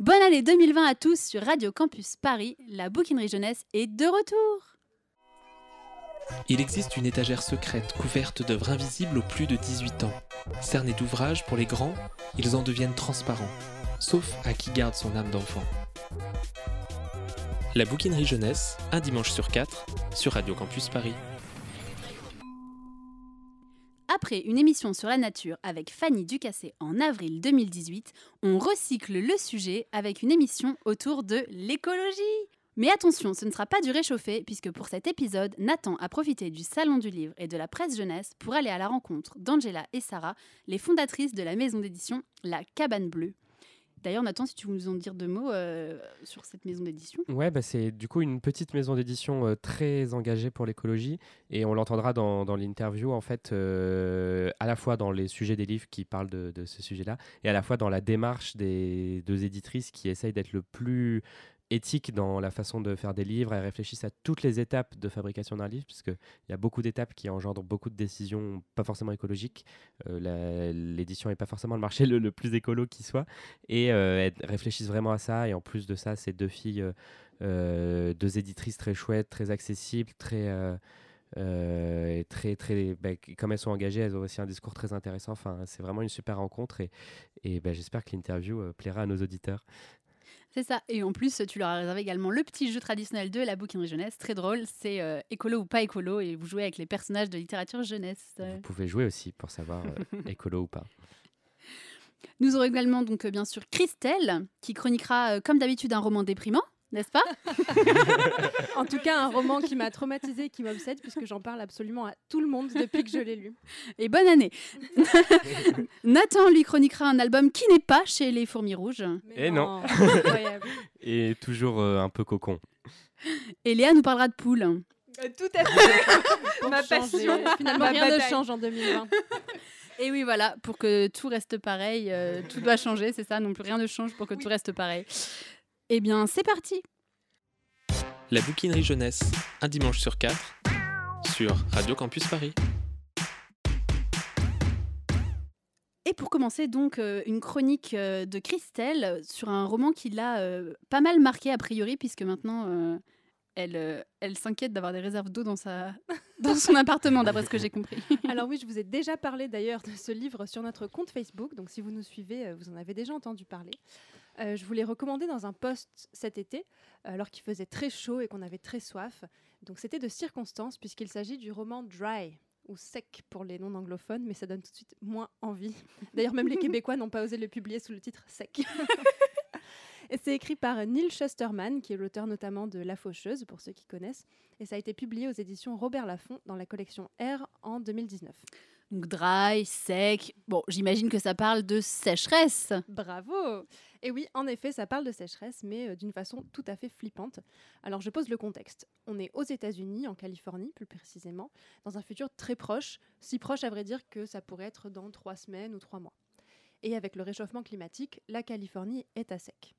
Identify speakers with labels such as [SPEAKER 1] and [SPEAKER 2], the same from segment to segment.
[SPEAKER 1] Bonne année 2020 à tous sur Radio Campus Paris. La bouquinerie jeunesse est de retour.
[SPEAKER 2] Il existe une étagère secrète couverte d'œuvres invisibles aux plus de 18 ans. Cernés d'ouvrages pour les grands, ils en deviennent transparents, sauf à qui garde son âme d'enfant. La bouquinerie jeunesse, un dimanche sur quatre, sur Radio Campus Paris.
[SPEAKER 1] Après une émission sur la nature avec Fanny Ducassé en avril 2018, on recycle le sujet avec une émission autour de l'écologie. Mais attention, ce ne sera pas du réchauffé, puisque pour cet épisode, Nathan a profité du Salon du Livre et de la presse jeunesse pour aller à la rencontre d'Angela et Sarah, les fondatrices de la maison d'édition La Cabane Bleue. D'ailleurs, Nathan, si tu veux nous en dire deux mots euh, sur cette maison d'édition.
[SPEAKER 3] Ouais, bah c'est du coup une petite maison d'édition euh, très engagée pour l'écologie et on l'entendra dans, l'interview en fait, euh, à la fois dans les sujets des livres qui parlent de, de ce sujet-là et à la fois dans la démarche des deux éditrices qui essayent d'être le plus éthique dans la façon de faire des livres. Elles réfléchissent à toutes les étapes de fabrication d'un livre, puisqu'il y a beaucoup d'étapes qui engendrent beaucoup de décisions pas forcément écologiques. Euh, L'édition n'est pas forcément le marché le, plus écolo qui soit. Et euh, elles réfléchissent vraiment à ça. Et en plus de ça, ces deux filles, euh, euh deux éditrices très chouettes, très accessibles, très... Très très bah, comme elles sont engagées elles ont aussi un discours très intéressant enfin c'est vraiment une super rencontre et, et bah, j'espère que l'interview plaira à nos auditeurs
[SPEAKER 1] c'est ça. Et en plus, tu leur as réservé également le petit jeu traditionnel de la bouquinerie jeunesse. Très drôle. C'est euh, écolo ou pas écolo. Et vous jouez avec les personnages de littérature jeunesse.
[SPEAKER 3] Vous pouvez jouer aussi pour savoir euh, écolo ou pas.
[SPEAKER 1] Nous aurons également, donc, euh, bien sûr, Christelle, qui chroniquera, comme d'habitude, un roman déprimant n'est-ce pas?
[SPEAKER 4] En tout cas, un roman qui m'a traumatisé, qui m'obsède, puisque j'en parle absolument à tout le monde depuis que je l'ai lu.
[SPEAKER 1] Et bonne année Nathan lui chroniquera un album qui n'est pas chez les Fourmis Rouges.
[SPEAKER 3] Et eh non, Et toujours euh, un peu cocon.
[SPEAKER 1] Et Léa nous parlera de poules.
[SPEAKER 4] Euh, tout à fait Ma passion Finalement, rien ne change en 2020.
[SPEAKER 1] Et oui, voilà, pour que tout reste pareil, euh, tout doit changer, c'est ça, non plus rien ne change pour que tout reste pareil. Eh bien, c'est parti
[SPEAKER 2] La bouquinerie jeunesse, un dimanche sur quatre, sur Radio Campus Paris.
[SPEAKER 1] Et pour commencer, donc, euh, une chronique euh, de Christelle sur un roman qui l'a euh, pas mal marqué a priori, puisque maintenant, elle, elle s'inquiète d'avoir des réserves d'eau dans, sa... dans son appartement, d'après ce que j'ai compris.
[SPEAKER 4] Alors oui, je vous ai déjà parlé d'ailleurs de ce livre sur notre compte Facebook, donc si vous nous suivez, vous en avez déjà entendu parler. Euh, je vous l'ai recommandé dans un post cet été, alors qu'il faisait très chaud et qu'on avait très soif. Donc c'était de circonstance, puisqu'il s'agit du roman Dry, ou sec pour les non anglophones, mais ça donne tout de suite moins envie. D'ailleurs, même les Québécois n'ont pas osé le publier sous le titre sec. et c'est écrit par Neil Shusterman, qui est l'auteur notamment de La Faucheuse, pour ceux qui connaissent. Et ça a été publié aux éditions Robert Laffont dans la collection R en 2019.
[SPEAKER 1] Donc dry, sec. Bon, j'imagine que ça parle de sécheresse.
[SPEAKER 4] Bravo Et oui, en effet, ça parle de sécheresse, mais euh, d'une façon tout à fait flippante. Alors je pose le contexte. On est aux États-Unis, en Californie plus précisément, dans un futur très proche, si proche à vrai dire que ça pourrait être dans trois semaines ou trois mois. Et avec le réchauffement climatique, la Californie est à sec.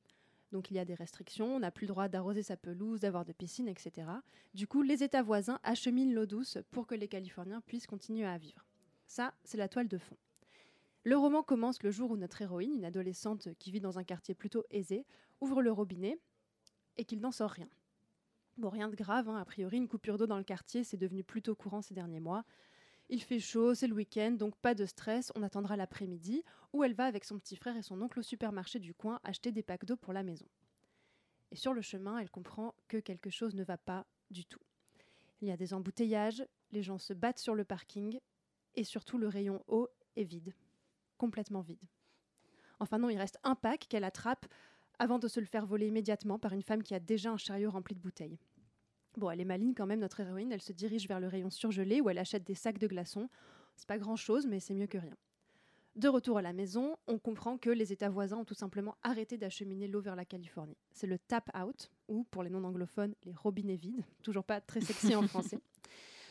[SPEAKER 4] Donc il y a des restrictions, on n'a plus le droit d'arroser sa pelouse, d'avoir de piscine, etc. Du coup, les États voisins acheminent l'eau douce pour que les Californiens puissent continuer à vivre. Ça, c'est la toile de fond. Le roman commence le jour où notre héroïne, une adolescente qui vit dans un quartier plutôt aisé, ouvre le robinet et qu'il n'en sort rien. Bon, rien de grave, hein. a priori, une coupure d'eau dans le quartier, c'est devenu plutôt courant ces derniers mois. Il fait chaud, c'est le week-end, donc pas de stress, on attendra l'après-midi, où elle va avec son petit frère et son oncle au supermarché du coin acheter des packs d'eau pour la maison. Et sur le chemin, elle comprend que quelque chose ne va pas du tout. Il y a des embouteillages, les gens se battent sur le parking, et surtout le rayon eau est vide, complètement vide. Enfin non, il reste un pack qu'elle attrape avant de se le faire voler immédiatement par une femme qui a déjà un chariot rempli de bouteilles. Bon, elle est maligne quand même, notre héroïne, elle se dirige vers le rayon surgelé où elle achète des sacs de glaçons. C'est pas grand chose, mais c'est mieux que rien. De retour à la maison, on comprend que les États voisins ont tout simplement arrêté d'acheminer l'eau vers la Californie. C'est le tap out, ou pour les non-anglophones, les robinets vides, toujours pas très sexy en français.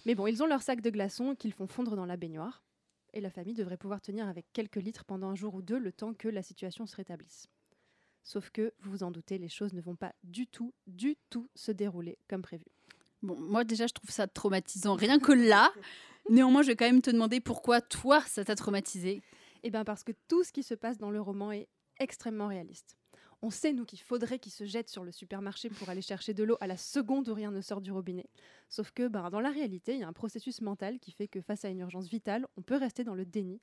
[SPEAKER 4] Mais bon, ils ont leur sac de glaçons qu'ils font fondre dans la baignoire. Et la famille devrait pouvoir tenir avec quelques litres pendant un jour ou deux le temps que la situation se rétablisse. Sauf que, vous vous en doutez, les choses ne vont pas du tout, du tout se dérouler comme prévu.
[SPEAKER 1] Bon, moi déjà, je trouve ça traumatisant, rien que là. Néanmoins, je vais quand même te demander pourquoi toi, ça t'a traumatisé.
[SPEAKER 4] Eh bien, parce que tout ce qui se passe dans le roman est extrêmement réaliste. On sait, nous, qu'il faudrait qu'ils se jettent sur le supermarché pour aller chercher de l'eau à la seconde où rien ne sort du robinet. Sauf que ben, dans la réalité, il y a un processus mental qui fait que face à une urgence vitale, on peut rester dans le déni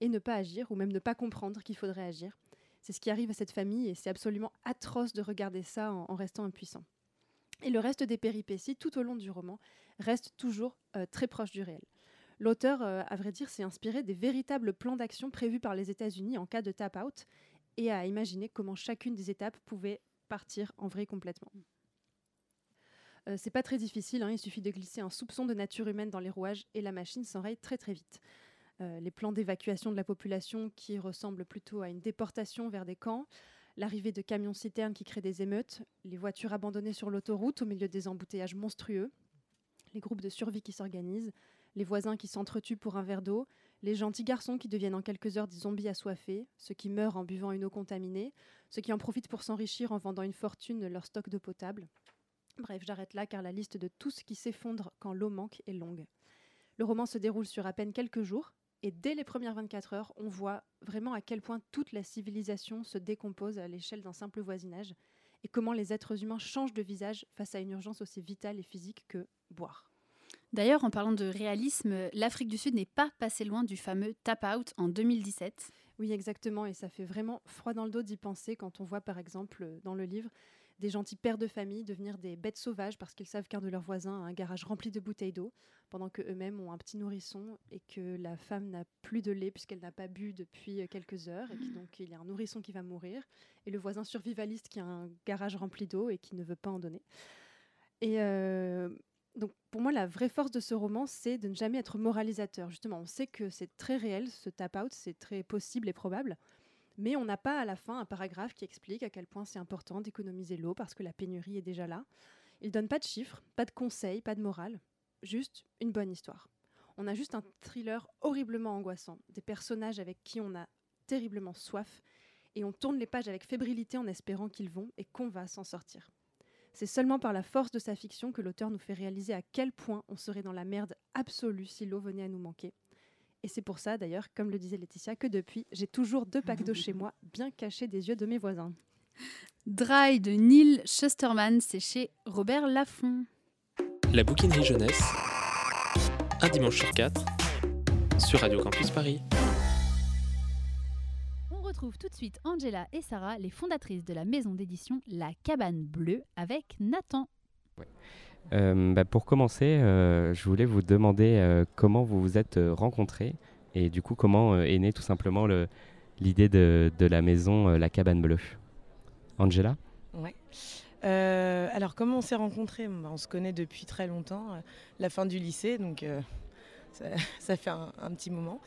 [SPEAKER 4] et ne pas agir, ou même ne pas comprendre qu'il faudrait agir. C'est ce qui arrive à cette famille et c'est absolument atroce de regarder ça en, restant impuissant. Et le reste des péripéties, tout au long du roman, reste toujours euh, très proche du réel. L'auteur, euh, à vrai dire, s'est inspiré des véritables plans d'action prévus par les États-Unis en cas de tap-out et a imaginé comment chacune des étapes pouvait partir en vrai complètement. Euh, c'est pas très difficile, hein, il suffit de glisser un soupçon de nature humaine dans les rouages et la machine s'enraye très très vite. Euh, les plans d'évacuation de la population qui ressemblent plutôt à une déportation vers des camps, l'arrivée de camions-citernes qui créent des émeutes, les voitures abandonnées sur l'autoroute au milieu des embouteillages monstrueux, les groupes de survie qui s'organisent, les voisins qui s'entretuent pour un verre d'eau, les gentils garçons qui deviennent en quelques heures des zombies assoiffés, ceux qui meurent en buvant une eau contaminée, ceux qui en profitent pour s'enrichir en vendant une fortune leur stock d'eau potable. Bref, j'arrête là car la liste de tout ce qui s'effondre quand l'eau manque est longue. Le roman se déroule sur à peine quelques jours, et dès les premières 24 heures, on voit vraiment à quel point toute la civilisation se décompose à l'échelle d'un simple voisinage, et comment les êtres humains changent de visage face à une urgence aussi vitale et physique que boire.
[SPEAKER 1] D'ailleurs, en parlant de réalisme, l'Afrique du Sud n'est pas passée loin du fameux tap out en 2017.
[SPEAKER 4] Oui, exactement, et ça fait vraiment froid dans le dos d'y penser quand on voit par exemple dans le livre des gentils pères de famille devenir des bêtes sauvages parce qu'ils savent qu'un de leurs voisins a un garage rempli de bouteilles d'eau, pendant qu'eux-mêmes ont un petit nourrisson et que la femme n'a plus de lait puisqu'elle n'a pas bu depuis quelques heures, et donc il y a un nourrisson qui va mourir, et le voisin survivaliste qui a un garage rempli d'eau et qui ne veut pas en donner. Et euh, donc pour moi, la vraie force de ce roman, c'est de ne jamais être moralisateur. Justement, on sait que c'est très réel, ce tap-out, c'est très possible et probable, mais on n'a pas à la fin un paragraphe qui explique à quel point c'est important d'économiser l'eau parce que la pénurie est déjà là. Il donne pas de chiffres, pas de conseils, pas de morale, juste une bonne histoire. On a juste un thriller horriblement angoissant, des personnages avec qui on a terriblement soif, et on tourne les pages avec fébrilité en espérant qu'ils vont et qu'on va s'en sortir. C'est seulement par la force de sa fiction que l'auteur nous fait réaliser à quel point on serait dans la merde absolue si l'eau venait à nous manquer. Et c'est pour ça, d'ailleurs, comme le disait Laetitia, que depuis, j'ai toujours deux packs d'eau chez moi, bien cachés des yeux de mes voisins.
[SPEAKER 1] Dry de Neil Schusterman, c'est chez Robert Laffont.
[SPEAKER 2] La bouquinerie jeunesse, un dimanche sur quatre, sur Radio Campus Paris
[SPEAKER 1] retrouve tout de suite Angela et Sarah, les fondatrices de la maison d'édition La Cabane Bleue, avec Nathan.
[SPEAKER 3] Euh, bah, pour commencer, euh, je voulais vous demander euh, comment vous vous êtes rencontrés et du coup comment est née tout simplement l'idée de, de, la maison La Cabane Bleue. Angela?
[SPEAKER 5] Ouais. alors comment on s'est rencontrés? Bah, On se connaît depuis très longtemps, la fin du lycée, donc ça, fait un, petit moment,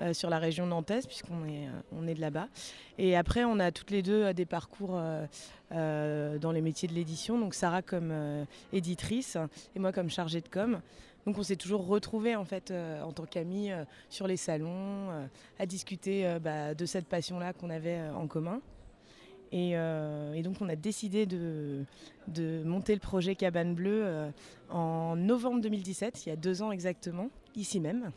[SPEAKER 5] euh, sur la région nantaise, puisqu'on est, euh, est de là-bas. Et après, on a toutes les deux euh, des parcours dans les métiers de l'édition, donc Sarah comme éditrice et moi comme chargée de com. Donc on s'est toujours retrouvés en fait en tant qu'amis sur les salons, à discuter bah, de cette passion-là qu'on avait en commun. Et, donc on a décidé de, de monter le projet Cabane Bleue en novembre 2017, il y a deux ans exactement ici même.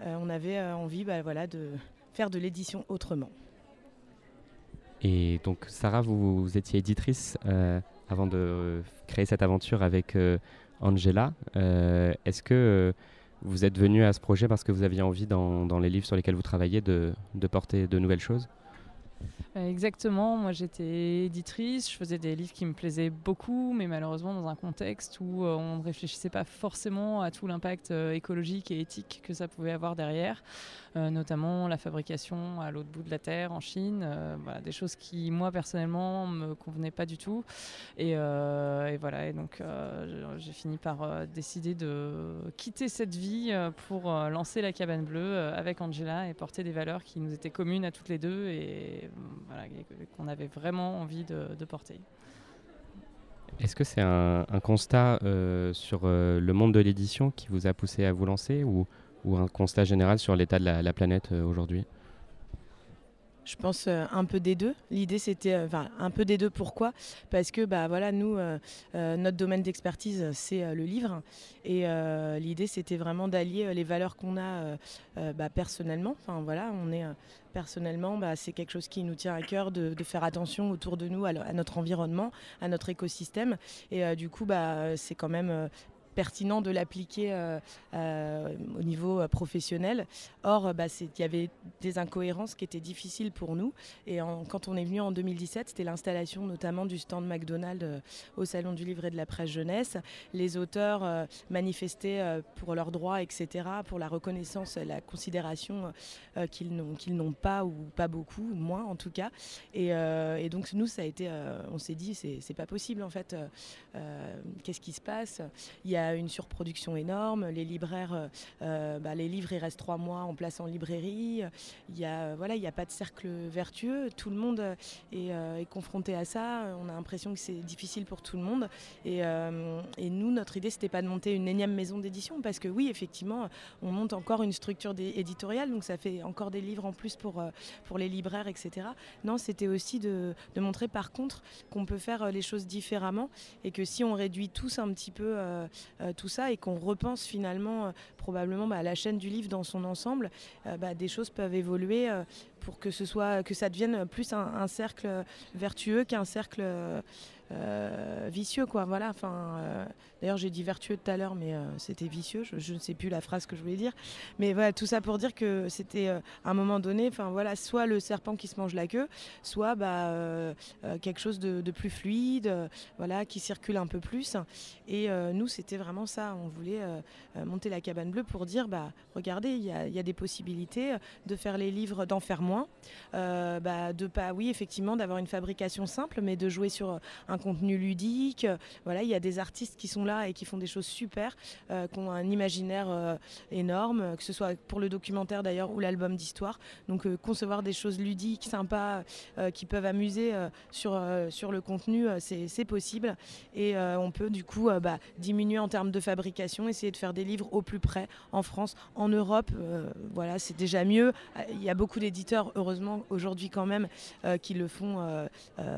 [SPEAKER 5] Euh, on avait euh, envie bah, voilà, de faire de l'édition autrement.
[SPEAKER 3] Et donc Sarah, vous, étiez éditrice euh, avant de créer cette aventure avec Angela. Est-ce que vous êtes venue à ce projet parce que vous aviez envie dans, les livres sur lesquels vous travaillez de porter de nouvelles choses?
[SPEAKER 6] euh, exactement, moi j'étais éditrice, je faisais des livres qui me plaisaient beaucoup, mais malheureusement dans un contexte où euh, on ne réfléchissait pas forcément à tout l'impact euh, écologique et éthique que ça pouvait avoir derrière, notamment la fabrication à l'autre bout de la Terre en Chine, des choses qui moi personnellement me convenaient pas du tout. Et, voilà, et donc j'ai fini par décider de quitter cette vie pour lancer la cabane bleue avec Angela et porter des valeurs qui nous étaient communes à toutes les deux qu'on avait vraiment envie de, porter.
[SPEAKER 3] Est-ce que c'est un, constat euh, sur euh, le monde de l'édition qui vous a poussé à vous lancer ou, un constat général sur l'état de la, planète euh, aujourd'hui?
[SPEAKER 5] Je pense euh, un peu des deux. L'idée c'était, euh, enfin un peu des deux. Pourquoi? Parce que bah voilà, nous, euh, notre domaine d'expertise c'est le livre, et l'idée c'était vraiment d'allier les valeurs qu'on a bah, personnellement. Enfin voilà, on est personnellement, bah, c'est quelque chose qui nous tient à cœur de, faire attention autour de nous à, notre environnement, à notre écosystème, et du coup bah c'est quand même pertinent de l'appliquer euh, euh, au niveau euh, professionnel. Or, bah, il y avait des incohérences qui étaient difficiles pour nous. Et quand on est venu en 2017, c'était l'installation notamment du stand McDonald's au Salon du Livre et de la Presse Jeunesse. Les auteurs manifestaient pour leurs droits, etc., pour la reconnaissance, la considération qu'ils n'ont pas ou pas beaucoup, moins en tout cas. Et, donc nous, ça on s'est dit, c'est pas possible en fait. Qu'est-ce qui se passe? Une surproduction énorme. Les libraires, euh, euh, bah, les livres, ils restent trois mois en place en librairie. Il n'y a, voilà, il a pas de cercle vertueux. Tout le monde est, euh, confronté à ça. On a l'impression que c'est difficile pour tout le monde. Et, nous, notre idée, c'était pas de monter une énième maison d'édition parce que oui, effectivement, on monte encore une structure éditoriale, donc ça fait encore des livres en plus pour, pour les libraires, etc. Non, c'était aussi de, montrer par contre qu'on peut faire les choses différemment et que si on réduit tous un petit peu euh, tout ça et qu'on repense finalement euh, probablement bah, la chaîne du livre dans son ensemble, euh, bah, des choses peuvent évoluer pour que ce soit que ça devienne plus un cercle vertueux qu'un cercle euh, vicieux quoi. Voilà enfin euh, d'ailleurs j'ai dit vertueux tout à l'heure mais euh, c'était vicieux. Je, ne sais plus la phrase que je voulais dire. Mais voilà tout ça pour dire que c'était à un moment donné enfin voilà soit le serpent qui se mange la queue soit bah, quelque chose de, plus fluide voilà qui circule un peu plus. Et nous c'était vraiment ça. On voulait monter la cabane bleue pour dire bah regardez il y a, des possibilités de faire les livres d'en faire moins. Bah, de pas oui effectivement d'avoir une fabrication simple mais de jouer sur un contenu ludique. Voilà, il y a des artistes qui sont et qui font des choses super, euh, qui ont un imaginaire euh, énorme, que ce soit pour le documentaire d'ailleurs ou l'album d'histoire. Donc euh, concevoir des choses ludiques, sympas, qui peuvent amuser sur, sur le contenu, c'est possible. Et on peut du coup bah, diminuer en termes de fabrication, essayer de faire des livres au plus près en France, en Europe. voilà, c'est déjà mieux. Il y a beaucoup d'éditeurs, heureusement, aujourd'hui quand même, qui le font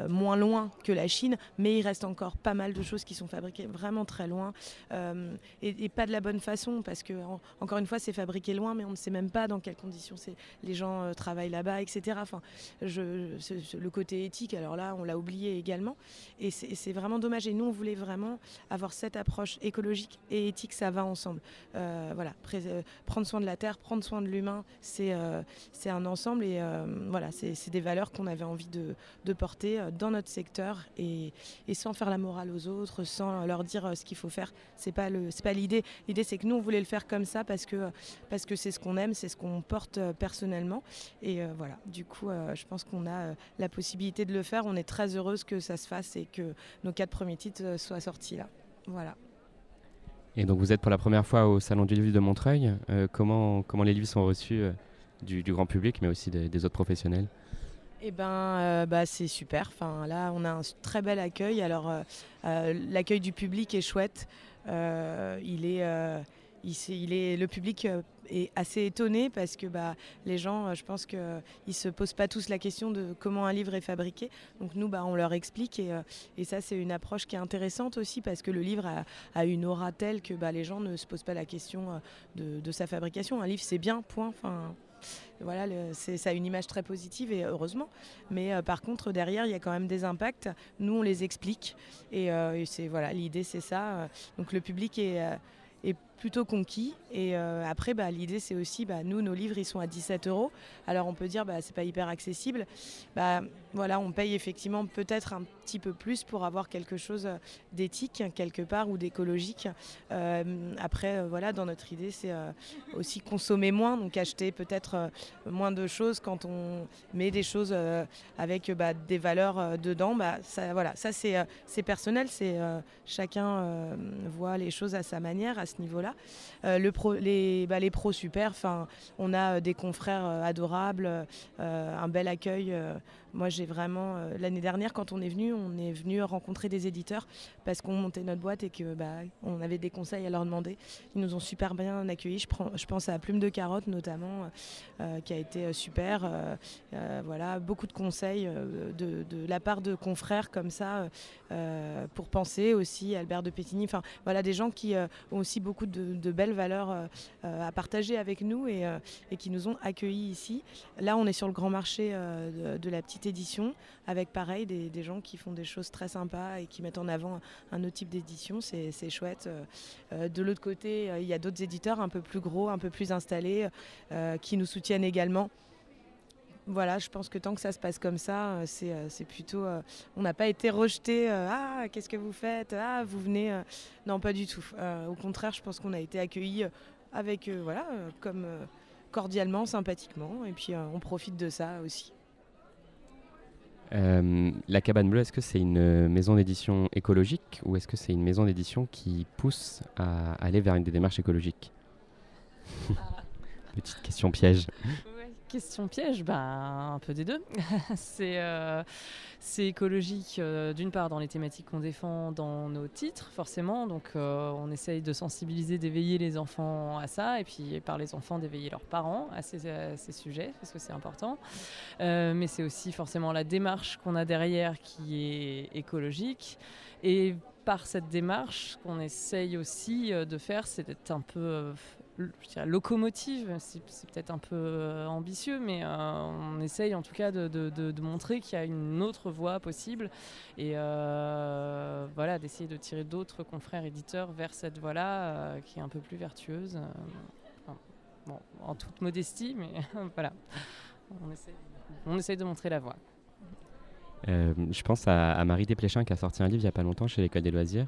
[SPEAKER 5] moins loin que la Chine, mais il reste encore pas mal de choses qui sont fabriquées vraiment très loin euh, et, pas de la bonne façon parce que encore une fois c'est fabriqué loin mais on ne sait même pas dans quelles conditions les gens euh, travaillent là-bas etc enfin le côté éthique alors là on l'a oublié également. Et c'est vraiment dommage. Et nous on voulait vraiment avoir cette approche écologique et éthique. Ça va ensemble. Euh, voilà. Prendre soin de la terre prendre soin de l'humain c'est c'est un ensemble. Et voilà. C'est des valeurs qu'on avait envie de, porter dans notre secteur. Et, sans faire la morale aux autres, sans leur dire ce qu'il faut faire. C'est pas le, c'est pas l'idée. L'idée c'est que nous on voulait le faire comme ça parce que parce que c'est ce qu'on aime, c'est ce qu'on porte euh, personnellement. Et euh, voilà. Du coup, je pense qu'on a la possibilité de le faire. On est très heureuse que ça se fasse et que nos quatre premiers titres soient sortis là. Voilà.
[SPEAKER 3] Et donc vous êtes pour la première fois au Salon du Livre de Montreuil. comment, comment les livres sont reçus du, grand public, mais aussi des autres professionnels?
[SPEAKER 5] Eh ben, euh, bah, c'est super. Enfin, là, on a un très bel accueil. Alors, euh, euh, l'accueil du public est chouette. il est, il, est, le public est assez étonné parce que bah, les gens, je pense qu'ils ne se posent pas tous la question de comment un livre est fabriqué. Donc nous, bah, on leur explique et, et ça, c'est une approche qui est intéressante aussi parce que le livre a, une aura telle que bah, les gens ne se posent pas la question de, de sa fabrication. Un livre, c'est bien, point. Enfin, voilà, ça a une image très positive et heureusement. Mais euh, par contre, derrière, il y a quand même des impacts. Nous, on les explique. Et, euh, c'est voilà, l'idée, c'est ça. Donc le public euh, est plutôt conquis. Et après, bah, l'idée, c'est aussi, bah, nous, nos livres, ils sont à 17 euros. Alors on peut dire, bah, c'est pas hyper accessible. Bah, voilà, on paye effectivement peut-être un petit peu plus pour avoir quelque chose d'éthique quelque part ou d'écologique. Euh, après, euh, voilà, dans notre idée, c'est euh, aussi consommer moins, donc acheter peut-être moins de choses quand on met des choses avec bah, des valeurs dedans. Bah, ça, voilà, ça c'est personnel, c'est chacun voit les choses à sa manière à ce niveau-là. Le pro, les, bah, les pros super, on a des confrères adorables, un bel accueil moi, j'ai vraiment. euh, L'année dernière, quand on est venu, on est venu rencontrer des éditeurs parce qu'on montait notre boîte et que bah, avait des conseils à leur demander. Ils nous ont super bien accueillis. Je, prends, je pense à Plume de Carotte, notamment, euh, qui a été euh, super. Euh, euh, voilà, beaucoup de conseils euh, de, la part de confrères comme ça euh, pour penser aussi. Albert de Pétigny. Enfin, voilà, des gens qui euh, ont aussi beaucoup de, belles valeurs euh, euh, à partager avec nous et, euh, qui nous ont accueillis ici. Là, on est sur le grand marché euh, de la petite édition, avec pareil des, gens qui font des choses très sympas et qui mettent en avant un autre type d'édition. C'est chouette. Euh, euh, de l'autre côté, euh, il y a d'autres éditeurs un peu plus gros, un peu plus installés, qui nous soutiennent également. Voilà, je pense que tant que ça se passe comme ça, c'est plutôt. on n'a pas été rejeté. ah, qu'est-ce que vous faites? Ah, vous venez. non, pas du tout. Au contraire, je pense qu'on a été accueillis avec, voilà, comme cordialement, sympathiquement, et puis on profite de ça aussi.
[SPEAKER 7] Euh, la cabane bleue, est-ce que c'est une euh, maison d'édition écologique ou est-ce que c'est une maison d'édition qui pousse à aller vers une des démarches écologiques? Petite question piège.
[SPEAKER 6] Question piège, ben, un peu des deux. c'est euh, écologique, euh, d'une part, dans les thématiques qu'on défend dans nos titres, forcément. Donc, euh, on essaye de sensibiliser, d'éveiller les enfants à ça, et puis par les enfants, d'éveiller leurs parents à ces, à ces sujets, parce que c'est important. Euh, mais c'est aussi forcément la démarche qu'on a derrière qui est écologique. Et par cette démarche, qu'on essaye aussi de faire, c'est d'être un peu locomotive. C'est peut-être un peu euh, ambitieux, mais euh, on essaye en tout cas de, montrer qu'il y a une autre voie possible et euh, voilà, d'essayer de tirer d'autres confrères éditeurs vers cette voie-là qui est un peu plus vertueuse. en toute modestie, mais voilà, on essaye, de montrer la voie.
[SPEAKER 7] Je pense à, Marie Desplechin qui a sorti un livre il n'y a pas longtemps chez l'École des loisirs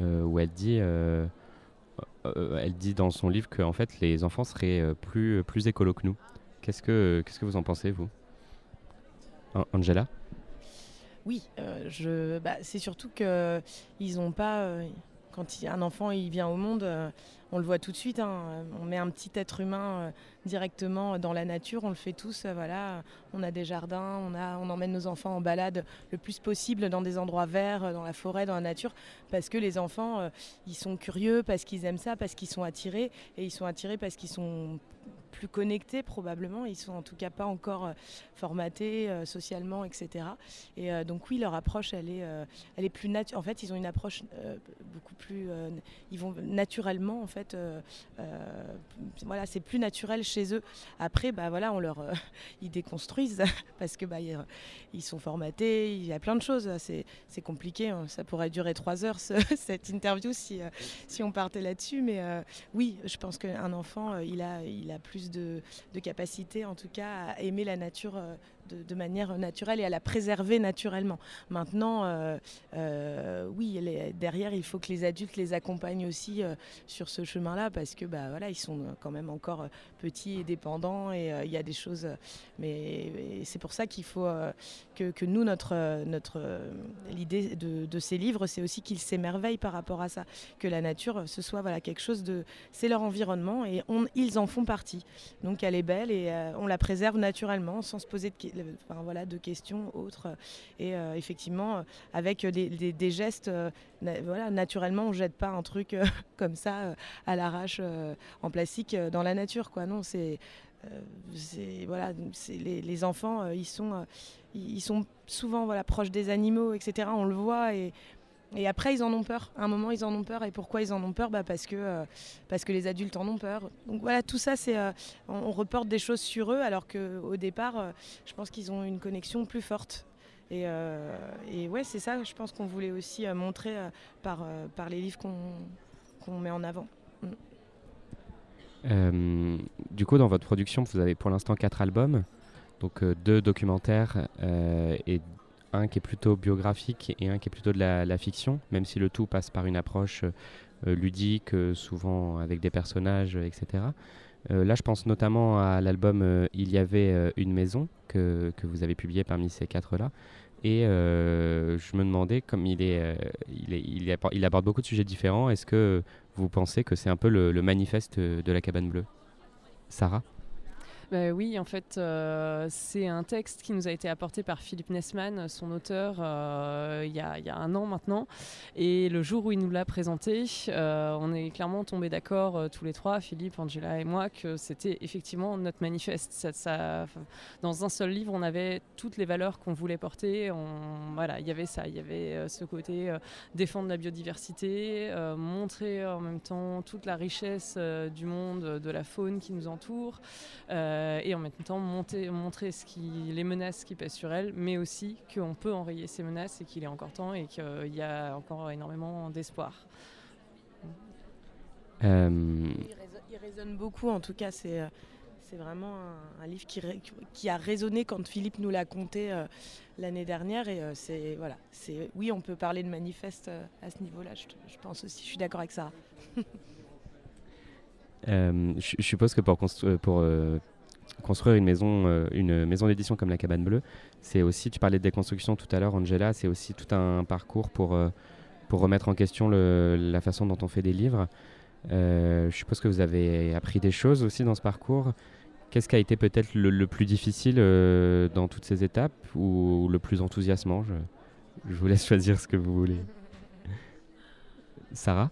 [SPEAKER 7] où elle dit, euh, elle dit dans son livre que en fait, les enfants seraient euh, plus, plus écolos que nous. Qu'est-ce que, qu'est-ce que vous en pensez, vous? An- Angela?
[SPEAKER 5] Oui, euh, je, bah, c'est surtout que ils n'ont pas. Quand un enfant il vient au monde, euh, on le voit tout de suite. hein, on met un petit être humain euh, directement dans la nature. On le fait tous. euh, voilà, on a des jardins, on a, on emmène nos enfants en balade le plus possible dans des endroits verts, dans la forêt, dans la nature, parce que les enfants, ils sont curieux, parce qu'ils aiment ça, parce qu'ils sont attirés, et ils sont attirés parce qu'ils sont plus connectés probablement. Ils sont en tout cas pas encore euh, formatés euh, socialement, etc. Et euh, donc oui, leur approche, elle est, elle est plus naturelle. En fait, ils ont une approche beaucoup plus. ils vont naturellement, en fait. voilà, c'est plus naturel chez eux. Après, bah voilà, on leur, ils déconstruisent parce que bah, ils, sont formatés. Il y a plein de choses. C'est, c'est compliqué. hein. Ça pourrait durer trois heures ce- cette interview si, si on partait là-dessus. Mais oui, je pense qu'un enfant, il a, il a plus de, capacité, en tout cas, à aimer la nature. De, manière naturelle et à la préserver naturellement. Maintenant, euh, euh, oui, derrière, il faut que les adultes les accompagnent aussi euh, sur ce chemin-là parce que bah, voilà, ils sont quand même encore petits et dépendants et il y a des choses. mais c'est pour ça qu'il faut que, nous, notre, notre, l'idée de, ces livres, c'est aussi qu'ils s'émerveillent par rapport à ça. Que la nature, ce soit voilà, quelque chose de. C'est leur environnement et ils en font partie. Donc elle est belle et on la préserve naturellement sans se poser de, que- voilà, de questions autres. Et euh, effectivement, avec des, gestes, euh, voilà, naturellement, on jette pas un truc euh, comme ça à l'arrache en plastique dans la nature. Quoi. Non, c'est. voilà, les, enfants, ils sont, ils sont souvent voilà, proches des animaux, etc. On le voit et après, ils en ont peur. À un moment, ils en ont peur. Et pourquoi ils en ont peur? Bah parce, que, euh, parce que les adultes en ont peur. Donc voilà, tout ça, c'est, euh, on, reporte des choses sur eux, alors qu'au départ, euh, je pense qu'ils ont une connexion plus forte. Et, et ouais, c'est ça, je pense qu'on voulait aussi montrer par, par les livres qu'on qu'on met en avant.
[SPEAKER 7] Euh, du coup, dans votre production, vous avez pour l'instant quatre albums, donc deux documentaires et un qui est plutôt biographique et un qui est plutôt de la, fiction, même si le tout passe par une approche euh, ludique, euh, souvent avec des personnages, euh, etc. Là, je pense notamment à l'album Il y avait une maison que, que vous avez publié parmi ces quatre-là. Et je me demandais, comme il, est, il, est, il, appor- il aborde beaucoup de sujets différents, est-ce que vous pensez que c'est un peu le, le manifeste de la cabane bleue? Sarah?
[SPEAKER 6] Bah oui, en fait, euh, c'est un texte qui nous a été apporté par Philippe Nessman, son auteur, euh, il y, a, un an maintenant. Et le jour où il nous l'a présenté, euh, on est clairement tombés d'accord tous les trois, Philippe, Angela et moi, que c'était effectivement notre manifeste. Dans un seul livre, on avait toutes les valeurs qu'on voulait porter. On, voilà, il y avait ça, il y avait ce côté défendre la biodiversité, montrer en même temps toute la richesse du monde, de la faune qui nous entoure. Et en même temps monter, montrer ce qui, les menaces qui pèsent sur elle, mais aussi qu'on peut enrayer ces menaces et qu'il est encore temps et qu'il y a encore énormément d'espoir.
[SPEAKER 5] Euh... Il, résonne, beaucoup, en tout cas, c'est. Euh, c'est vraiment un, livre qui, qui, a résonné quand Philippe nous l'a conté euh, l'année dernière. Et c'est voilà, c'est oui, on peut parler de manifeste à ce niveau-là. Je, je, pense aussi, je suis d'accord avec ça.
[SPEAKER 3] Euh, je, suppose que pour, pour euh, construire une maison, euh, une maison d'édition comme la Cabane Bleue, c'est aussi, tu parlais de déconstruction tout à l'heure, Angela, c'est aussi tout un parcours pour, pour remettre en question la façon dont on fait des livres. je suppose que vous avez appris des choses aussi dans ce parcours. Qu'est-ce qui a été peut-être le, plus difficile dans toutes ces étapes ou, le plus enthousiasmant? Je vous laisse choisir ce que vous voulez. Sarah?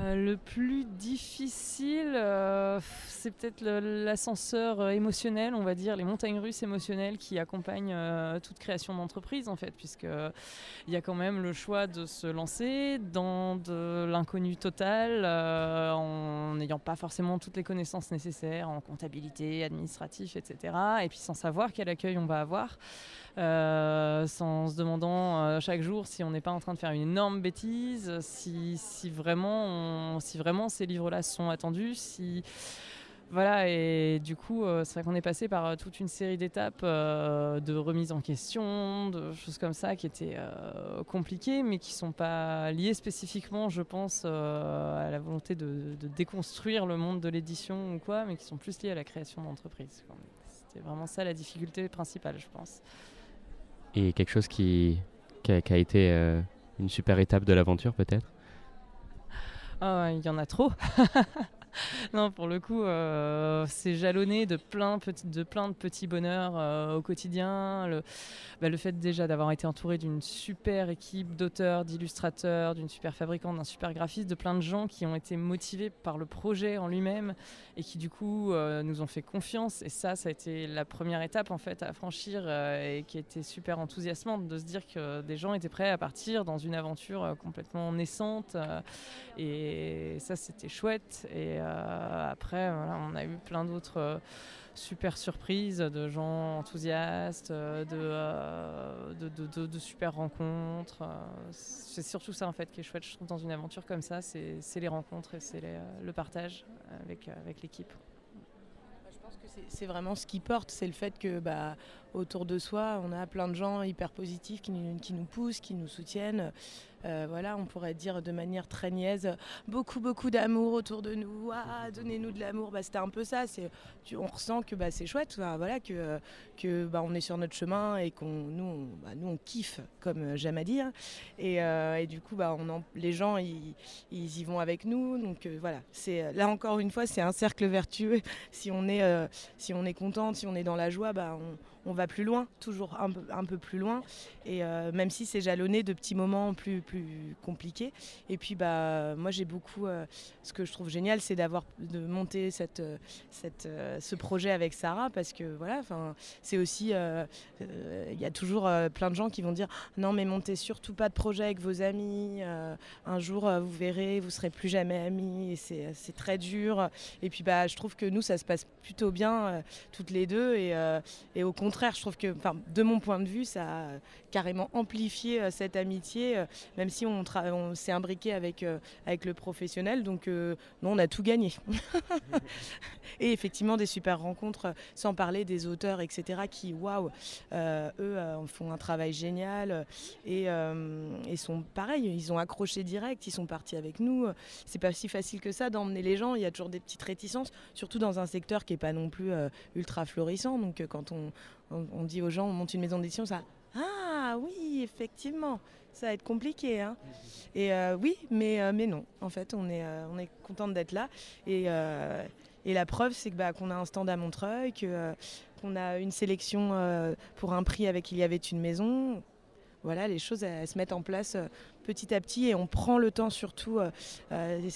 [SPEAKER 6] Euh, le plus difficile, euh, c'est peut-être l'ascenseur euh, émotionnel, on va dire, les montagnes russes émotionnelles qui accompagnent toute création d'entreprise, en fait, puisqu'il y a quand même le choix de se lancer dans de l'inconnu total, en n'ayant pas forcément toutes les connaissances nécessaires en comptabilité, administratif, etc. Et puis sans savoir quel accueil on va avoir. Sans se demandant chaque jour si on n'est pas en train de faire une énorme bêtise, si, si vraiment, si vraiment ces livres-là sont attendus, si voilà, et du coup, euh, c'est vrai qu'on est passé par toute une série d'étapes de remise en question, de choses comme ça qui étaient compliquées, mais qui ne sont pas liées spécifiquement, je pense, à la volonté de, déconstruire le monde de l'édition ou quoi, mais qui sont plus liées à la création d'entreprise. C'était vraiment ça la difficulté principale, je pense
[SPEAKER 3] et quelque chose qui, a, été euh, une super étape de l'aventure peut-être?
[SPEAKER 6] Il y en a trop non, pour le coup, euh, c'est jalonné de plein, de plein petits bonheurs euh, au quotidien. Le, bah, le fait déjà d'avoir été entouré d'une super équipe d'auteurs, d'illustrateurs, d'une super fabricante, d'un super graphiste, de plein de gens qui ont été motivés par le projet en lui-même et qui du coup euh, nous ont fait confiance. Et ça, ça a été la première étape en fait à franchir et qui était super enthousiasmante de se dire que des gens étaient prêts à partir dans une aventure complètement naissante. et ça, c'était chouette. Et euh, après, on a eu plein d'autres euh, super surprises de gens enthousiastes, euh, de, de, de, super rencontres. C'est surtout ça en fait qui est chouette, je trouve, dans une aventure comme ça, c'est les rencontres et c'est le partage avec, avec l'équipe.
[SPEAKER 5] Je pense que c'est vraiment ce qui porte, c'est le fait que bah, autour de soi, on a plein de gens hyper positifs qui, nous poussent, qui nous soutiennent. Euh, voilà, on pourrait dire de manière très niaise, beaucoup, beaucoup d'amour autour de nous. Ah, donnez-nous de l'amour. Bah, c'était un peu ça. On ressent que bah, c'est chouette, voilà, que, bah, on est sur notre chemin et qu'on nous, on, bah, nous, on kiffe, comme j'aime à dire. Et, euh, du coup, bah, les gens, ils, y vont avec nous. Donc euh, voilà, là encore une fois, c'est un cercle vertueux. Si on est, si on est contente, si on est dans la joie, bah, on on va plus loin, toujours un peu, plus loin. Et euh, même si c'est jalonné de petits moments plus, plus compliqués. Et puis, bah, moi, j'ai beaucoup. Euh, ce que je trouve génial, c'est d'avoir de monter cette, euh, cette, ce projet avec Sarah, parce que voilà, c'est aussi. Il y a toujours plein de gens qui vont dire non, mais montez surtout pas de projet avec vos amis. un jour, vous verrez, vous serez plus jamais amis. C'est très dur. Et puis, bah, je trouve que nous, ça se passe plutôt bien toutes les deux. Et, et au contraire, contraire, je trouve que, de mon point de vue, ça a carrément amplifié euh, cette amitié, euh, même si on, on s'est imbriqué avec, euh, avec le professionnel. Donc, non, on a tout gagné. et effectivement, des super rencontres, sans parler des auteurs, etc., qui, waouh, eux font un travail génial et, et, sont pareils, ils ont accroché direct, ils sont partis avec nous. C'est pas si facile que ça d'emmener les gens. Il y a toujours des petites réticences, surtout dans un secteur qui n'est pas non plus ultra florissant. Donc, quand on, on, dit aux gens, on monte une maison d'édition, ça. Ah oui, effectivement, ça va être compliqué. Hein. Et euh, oui, mais, euh, mais non. En fait, on est, euh, on d'être là. Et, la preuve, c'est que, bah, qu'on a un stand à Montreuil, qu'on a une sélection pour un prix avec Il y avait une maison. Voilà, les choses se mettent en place petit à petit et on prend le temps surtout.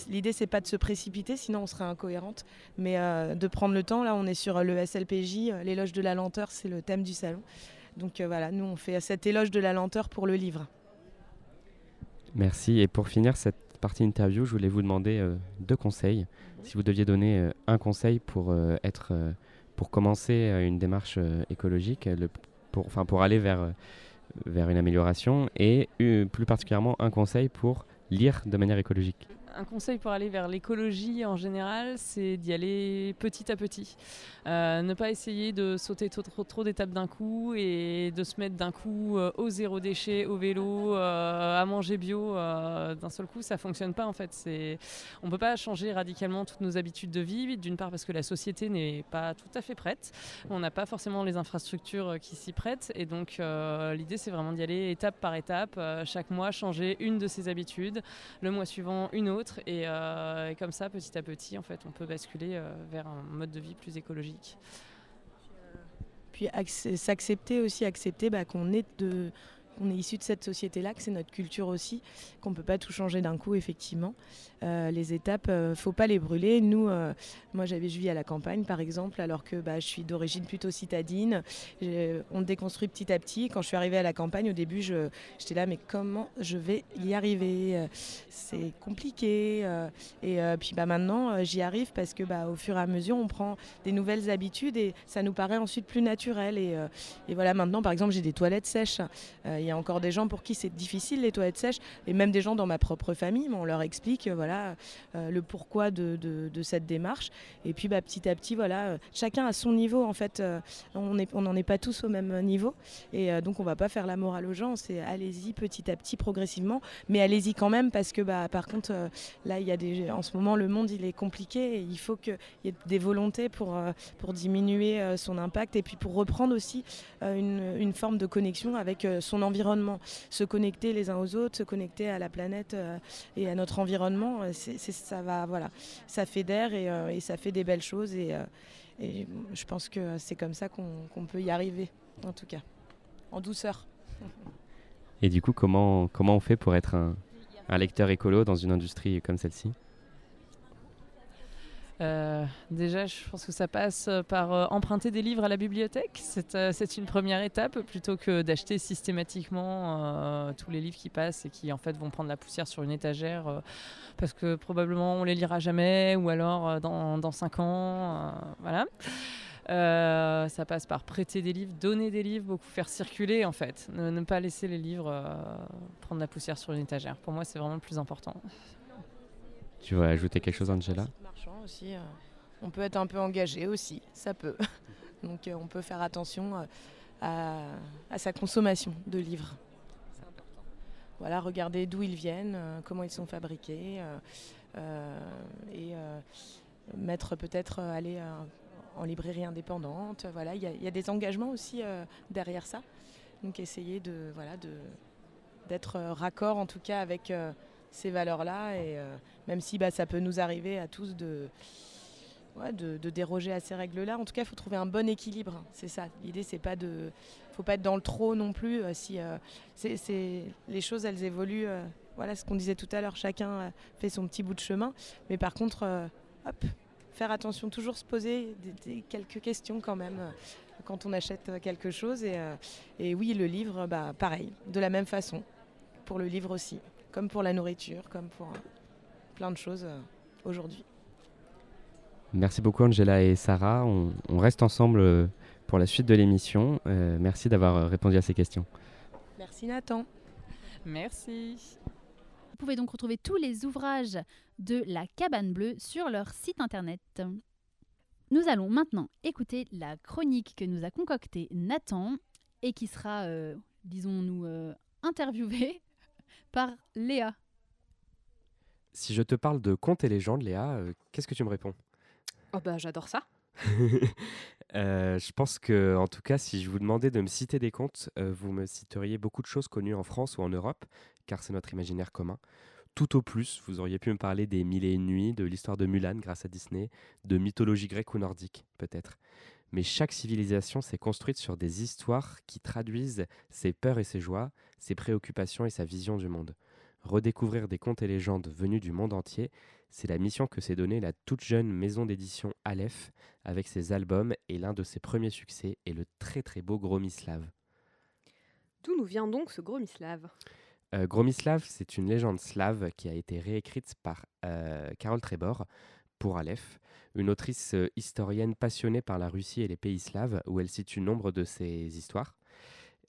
[SPEAKER 5] L'idée, c'est pas de se précipiter, sinon on serait incohérente, mais de prendre le temps. Là, on est sur le SLPJ, l'éloge de la lenteur, c'est le thème du salon. Donc voilà, nous, on fait cet éloge de la lenteur pour le livre.
[SPEAKER 3] Merci. Et pour finir cette partie interview, je voulais vous demander euh, deux conseils. Si vous deviez donner euh, un conseil pour euh, être, pour commencer une démarche écologique, pour aller vers vers une amélioration, et plus particulièrement un conseil pour lire de manière écologique
[SPEAKER 6] un conseil pour aller vers l'écologie en général, c'est d'y aller petit à petit. Euh, ne pas essayer de sauter trop, trop, d'étapes d'un coup et de se mettre d'un coup euh, au zéro déchet, au vélo, euh, à manger bio d'un seul coup, ça fonctionne pas en fait. C'est, on peut pas changer radicalement toutes nos habitudes de vie. D'une part parce que la société n'est pas tout à fait prête, on n'a pas forcément les infrastructures qui s'y prêtent et donc l'idée c'est vraiment d'y aller étape par étape. chaque mois changer une de ses habitudes, le mois suivant une autre euh, et, comme ça, petit à petit, en fait, on peut basculer euh, vers un mode de vie plus écologique.
[SPEAKER 5] Puis s'accepter aussi, accepter bah, qu'on est de on est issu de cette société-là, que c'est notre culture aussi, qu'on ne peut pas tout changer d'un coup, effectivement. Euh, les étapes, ne euh, faut pas les brûler. Nous, euh, moi, j'avais vis à la campagne, par exemple, alors que bah, je suis d'origine plutôt citadine. On déconstruit petit à petit. Quand je suis arrivée à la campagne, au début, j'étais là, mais comment je vais y arriver? C'est compliqué. et puis bah, maintenant, j'y arrive parce que bah, au fur et à mesure, on prend des nouvelles habitudes et ça nous paraît ensuite plus naturel. Et, voilà, maintenant, par exemple, j'ai des toilettes sèches y a encore des gens pour qui c'est difficile les toilettes sèches, et même des gens dans ma propre famille, mais on leur explique euh, voilà, euh, le pourquoi de, cette démarche. Et puis bah, petit à petit, voilà, euh, chacun à son niveau en fait. on n'en est pas tous au même niveau, et donc on va pas faire la morale aux gens. C'est allez-y petit à petit, progressivement, mais allez-y quand même parce que bah, par contre là il y a des, en ce moment le monde il est compliqué, et il faut qu'il y ait des volontés pour, diminuer son impact et puis pour reprendre aussi une, une forme de connexion avec son environnement Se connecter les uns aux autres, se connecter à la planète euh, et à notre environnement, euh, ça va, voilà, ça fédère et, euh, et, ça fait des belles choses et, et je pense que c'est comme ça qu'on, peut y arriver, en tout cas, en douceur.
[SPEAKER 3] Et du coup, comment, comment on fait pour être un, un lecteur écolo dans une industrie comme celle-ci?
[SPEAKER 6] Euh, déjà, je pense que ça passe par euh, emprunter des livres à la bibliothèque. C'est euh, une première étape plutôt que d'acheter systématiquement tous les livres qui passent et qui en fait vont prendre la poussière sur une étagère parce que probablement on les lira jamais ou alors dans, dans 5 ans. voilà. ça passe par prêter des livres, donner des livres, beaucoup faire circuler en fait. Ne pas laisser les livres prendre la poussière sur une étagère. Pour moi, c'est vraiment le plus important.
[SPEAKER 3] Tu veux ajouter quelque chose, Angela?
[SPEAKER 5] Euh, on peut être un peu engagé aussi, ça peut. Donc euh, on peut faire attention euh, à, sa consommation de livres. Voilà, regarder d'où ils viennent, comment ils sont fabriqués et mettre peut-être aller en librairie indépendante. Voilà, il y, a des engagements aussi derrière ça. Donc essayer de voilà d'être raccord en tout cas avec ces valeurs-là. Et euh, même si bah, ça peut nous arriver à tous de, de, déroger à ces règles-là, en tout cas, il faut trouver un bon équilibre. C'est ça. L'idée, c'est pas de. faut pas être dans le trop non plus. Euh, si euh, c'est, les choses, elles évoluent. voilà ce qu'on disait tout à l'heure. Chacun fait son petit bout de chemin. Mais par contre, hop, faire attention, toujours se poser quelques questions quand même quand on achète quelque chose. Et, et oui, le livre, bah, pareil, de la même façon. Pour le livre aussi comme pour la nourriture, comme pour euh, plein de choses euh, aujourd'hui.
[SPEAKER 3] Merci beaucoup Angela et Sarah. On, reste ensemble euh, pour la suite de l'émission. merci d'avoir répondu à ces questions.
[SPEAKER 5] Merci Nathan.
[SPEAKER 6] Merci.
[SPEAKER 1] Vous pouvez donc retrouver tous les ouvrages de la Cabane Bleue sur leur site internet. Nous allons maintenant écouter la chronique que nous a concoctée Nathan et qui sera, disons-nous, interviewée par Léa.
[SPEAKER 3] Si je te parle de contes et légendes, Léa, euh, qu'est-ce que tu me réponds?
[SPEAKER 4] Oh bah j'adore ça.
[SPEAKER 3] Euh, je pense que, en tout cas, si je vous demandais de me citer des contes, euh, vous me citeriez beaucoup de choses connues en France ou en Europe, car c'est notre imaginaire commun. Tout au plus, vous auriez pu me parler des Mille et une nuits, de l'histoire de Mulan grâce à Disney, de mythologie grecque ou nordique, peut-être. Mais chaque civilisation s'est construite sur des histoires qui traduisent ses peurs et ses joies, ses préoccupations et sa vision du monde. Redécouvrir des contes et légendes venus du monde entier, c'est la mission que s'est donnée la toute jeune maison d'édition Aleph avec ses albums et l'un de ses premiers succès est le très très beau Gromislav.
[SPEAKER 4] D'où nous vient donc ce Gromislav
[SPEAKER 3] euh, Gromislav, c'est une légende slave qui a été réécrite par euh, Carole Trebor pour Aleph, une autrice euh, historienne passionnée par la Russie et les pays slaves, où elle situe nombre de ses histoires.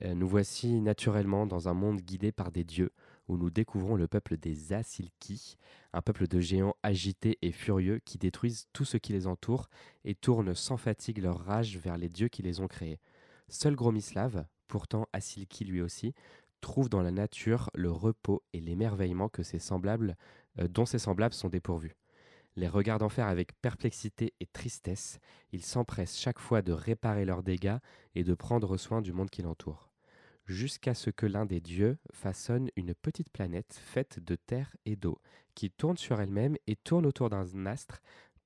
[SPEAKER 3] nous voici naturellement dans un monde guidé par des dieux, où nous découvrons le peuple des Asilki, un peuple de géants agités et furieux qui détruisent tout ce qui les entoure et tournent sans fatigue leur rage vers les dieux qui les ont créés. Seul Gromislav, pourtant Asilki lui aussi, trouve dans la nature le repos et l'émerveillement euh, dont ses semblables sont dépourvus. Les regardant faire avec perplexité et tristesse, il s'empresse chaque fois de réparer leurs dégâts et de prendre soin du monde qui l'entoure. Jusqu'à ce que l'un des dieux façonne une petite planète faite de terre et d'eau, qui tourne sur elle-même et tourne autour d'un astre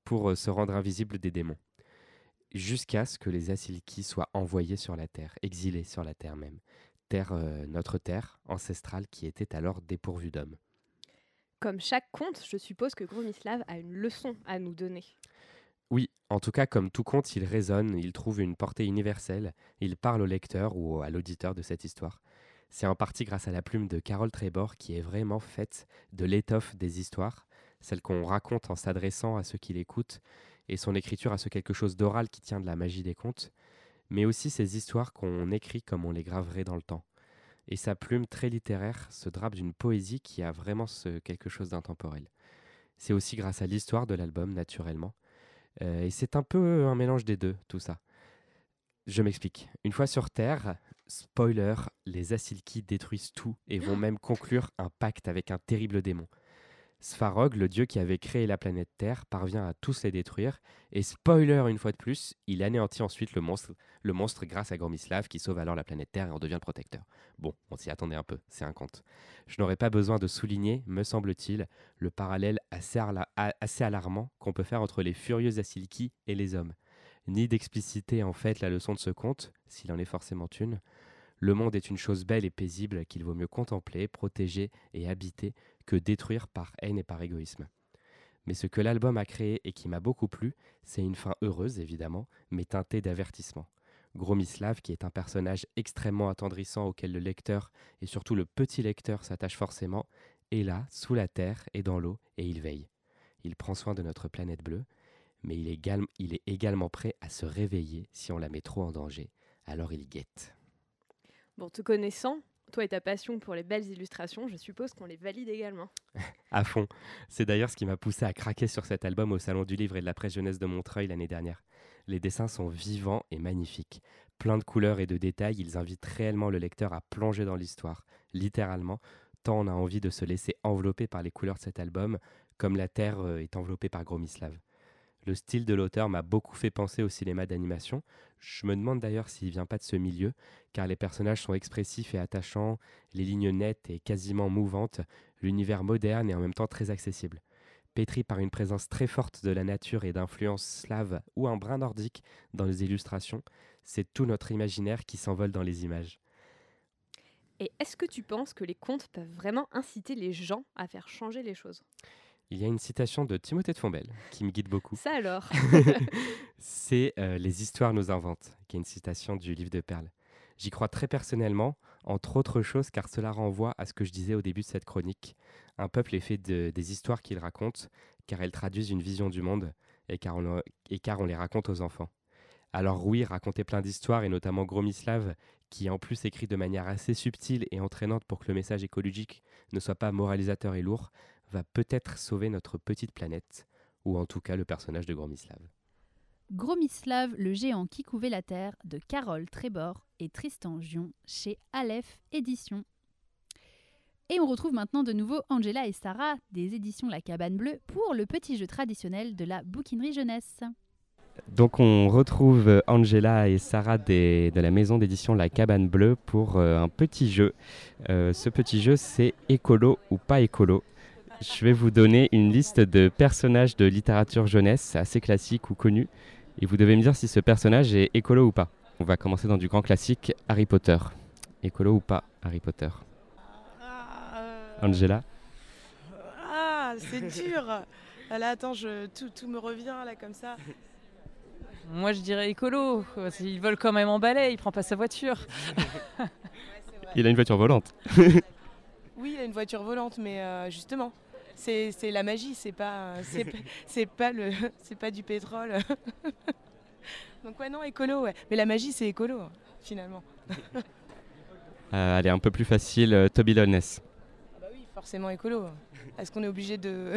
[SPEAKER 3] pour euh, se rendre invisible des démons. Jusqu'à ce que les Asilki soient envoyés sur la terre, exilés sur la terre même. Terre, euh, notre terre ancestrale qui était alors dépourvue d'hommes.
[SPEAKER 4] Comme chaque conte, je suppose que Gromislav a une leçon à nous donner.
[SPEAKER 3] Oui, en tout cas, comme tout conte, il résonne, il trouve une portée universelle, il parle au lecteur ou à l'auditeur de cette histoire. C'est en partie grâce à la plume de Carole Trébor qui est vraiment faite de l'étoffe des histoires, celle qu'on raconte en s'adressant à ceux qui l'écoutent, et son écriture a ce quelque chose d'oral qui tient de la magie des contes, mais aussi ces histoires qu'on écrit comme on les graverait dans le temps et sa plume très littéraire se drape d'une poésie qui a vraiment ce quelque chose d'intemporel. C'est aussi grâce à l'histoire de l'album, naturellement. Euh, et c'est un peu un mélange des deux, tout ça. Je m'explique. Une fois sur Terre, spoiler, les Asilki détruisent tout et vont même conclure un pacte avec un terrible démon. Svarog, le dieu qui avait créé la planète Terre, parvient à tous les détruire, et spoiler une fois de plus, il anéantit ensuite le monstre, le monstre grâce à Gormislav qui sauve alors la planète Terre et en devient le protecteur. Bon, on s'y attendait un peu, c'est un conte. Je n'aurais pas besoin de souligner, me semble-t-il, le parallèle assez, assez alarmant qu'on peut faire entre les furieux Asilki et les hommes. Ni d'expliciter en fait la leçon de ce conte, s'il en est forcément une, le monde est une chose belle et paisible qu'il vaut mieux contempler, protéger et habiter que détruire par haine et par égoïsme. Mais ce que l'album a créé et qui m'a beaucoup plu, c'est une fin heureuse évidemment, mais teintée d'avertissement. Gromislav, qui est un personnage extrêmement attendrissant auquel le lecteur et surtout le petit lecteur s'attache forcément, est là, sous la terre et dans l'eau, et il veille. Il prend soin de notre planète bleue, mais il est, il est également prêt à se réveiller si on la met trop en danger, alors il guette.
[SPEAKER 4] Bon, te connaissant, toi et ta passion pour les belles illustrations, je suppose qu'on les valide également.
[SPEAKER 3] à fond. C'est d'ailleurs ce qui m'a poussé à craquer sur cet album au Salon du Livre et de la Presse Jeunesse de Montreuil l'année dernière. Les dessins sont vivants et magnifiques. Plein de couleurs et de détails, ils invitent réellement le lecteur à plonger dans l'histoire, littéralement, tant on a envie de se laisser envelopper par les couleurs de cet album, comme la Terre euh, est enveloppée par Gromislav. Le style de l'auteur m'a beaucoup fait penser au cinéma d'animation. Je me demande d'ailleurs s'il vient pas de ce milieu, car les personnages sont expressifs et attachants, les lignes nettes et quasiment mouvantes, l'univers moderne et en même temps très accessible. Pétri par une présence très forte de la nature et d'influence slave ou un brin nordique dans les illustrations, c'est tout notre imaginaire qui s'envole dans les images.
[SPEAKER 4] Et est-ce que tu penses que les contes peuvent vraiment inciter les gens à faire changer les choses?
[SPEAKER 3] Il y a une citation de Timothée de Fombelle qui me guide beaucoup.
[SPEAKER 4] Ça alors
[SPEAKER 3] C'est euh, Les histoires nous inventent, qui est une citation du livre de Perles. J'y crois très personnellement, entre autres choses, car cela renvoie à ce que je disais au début de cette chronique. Un peuple est fait de, des histoires qu'il raconte, car elles traduisent une vision du monde, et car on, et car on les raconte aux enfants. Alors oui, raconter plein d'histoires, et notamment Gromislav, qui en plus écrit de manière assez subtile et entraînante pour que le message écologique ne soit pas moralisateur et lourd, va peut-être sauver notre petite planète, ou en tout cas le personnage de Gromislav.
[SPEAKER 1] Gromislav, le géant qui couvait la terre, de Carole Trébor et Tristan Gion chez Aleph Éditions. Et on retrouve maintenant de nouveau Angela et Sarah des éditions La Cabane Bleue pour le petit jeu traditionnel de la bouquinerie jeunesse.
[SPEAKER 3] Donc on retrouve Angela et Sarah de la maison d'édition La Cabane Bleue pour euh, un petit jeu. Euh, ce petit jeu c'est écolo ou pas écolo.
[SPEAKER 7] Je vais vous donner une liste de personnages de littérature jeunesse assez classiques ou connus. Et vous devez me dire si ce personnage est écolo ou pas. On va commencer dans du grand classique Harry Potter. Écolo ou pas Harry Potter?
[SPEAKER 5] Ah, euh,
[SPEAKER 7] Angela?
[SPEAKER 5] Ah, c'est dur. Ah, Là, attends, je, tout, tout me revient là comme ça.
[SPEAKER 6] Moi, je dirais écolo. Il vole quand même en balai, il prend pas sa voiture.
[SPEAKER 7] Il a une voiture volante.
[SPEAKER 5] Oui, il a une voiture volante, mais euh, justement, c'est c'est la magie, c'est pas, c'est p- c'est pas le, c'est pas du pétrole. Donc ouais, non, écolo, ouais. Mais la magie, c'est écolo, finalement.
[SPEAKER 7] Euh, elle est un peu plus facile, euh, Toby Loness.
[SPEAKER 5] Ah bah oui, forcément écolo. Est-ce qu'on est obligé de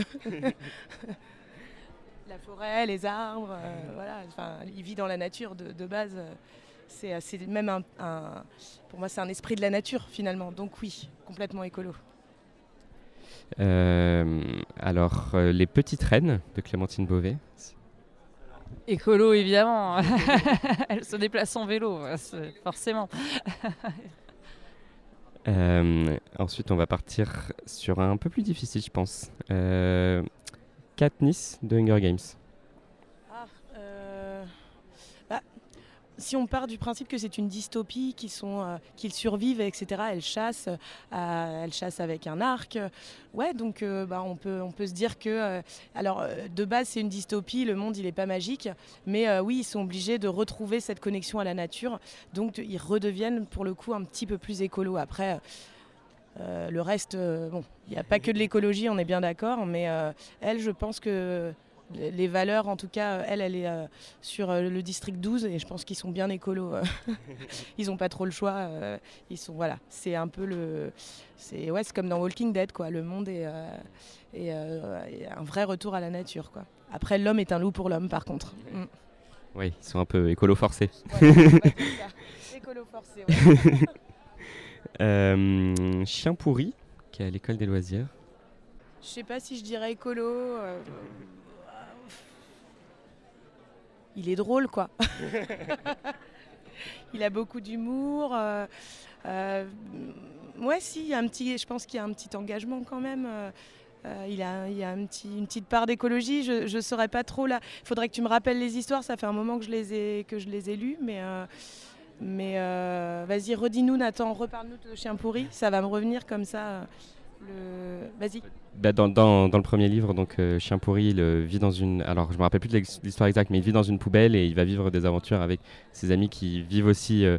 [SPEAKER 5] la forêt, les arbres, euh, voilà. Enfin, il vit dans la nature de, de base. euh, C'est c'est même un, un- pour moi, c'est un esprit de la nature finalement. Donc oui, complètement écolo.
[SPEAKER 7] Euh, alors, euh, Les Petites Reines de Clémentine Beauvais.
[SPEAKER 6] Écolo, évidemment. Elle se déplace en vélo, forcément.
[SPEAKER 7] Euh, ensuite, on va partir sur un peu plus difficile, je pense. Euh, Katniss de Hunger Games.
[SPEAKER 5] Ah, euh, bah, si on part du principe que c'est une dystopie, qu'ils euh, qu'ils survivent, etc. Elles chassent, euh, elles chassent avec un arc. Ouais, donc euh, bah, on peut, on peut se dire que, euh, alors euh, de base c'est une dystopie, le monde il est pas magique, mais euh, oui ils sont obligés de retrouver cette connexion à la nature, donc ils redeviennent pour le coup un petit peu plus écolo. Après. euh, le reste, euh, bon, il n'y a pas que de l'écologie, on est bien d'accord, mais euh, elle, je pense que les valeurs, en tout cas, euh, elle, elle est euh, sur euh, le district 12 et je pense qu'ils sont bien écolos. ils n'ont pas trop le choix. Ils sont, voilà, c'est un peu le. C'est ouais, comme dans Walking Dead, quoi. Le monde est, est, est un vrai retour à la nature, quoi. Après, l'homme est un loup pour l'homme, par contre. Mm.
[SPEAKER 7] Oui, ils sont un peu écolo forcés.
[SPEAKER 5] Ça. Écolo forcé, ouais.
[SPEAKER 7] Euh, Chien pourri, qui est à l'école des loisirs.
[SPEAKER 5] Je sais pas si je dirais écolo. euh, Il est drôle, quoi. il a beaucoup d'humour. euh, euh, si, un petit, je pense qu'il y a un petit engagement quand même. euh, euh, il a, a un petit, une petite part d'écologie. Je ne saurais pas trop là. Il faudrait que tu me rappelles les histoires. Ça fait un moment que je les ai, que je les ai lues, mais. mais vas-y, redis-nous, Nathan, reparle-nous de Chien pourri. Ça va me revenir comme ça. Le... Vas-y.
[SPEAKER 7] Bah, dans, dans- dans le premier livre, donc euh, Chien pourri, il euh, vit dans une. Alors, je me rappelle plus de l'histoire exacte, mais il vit dans une poubelle et il va vivre des aventures avec ses amis qui vivent aussi euh,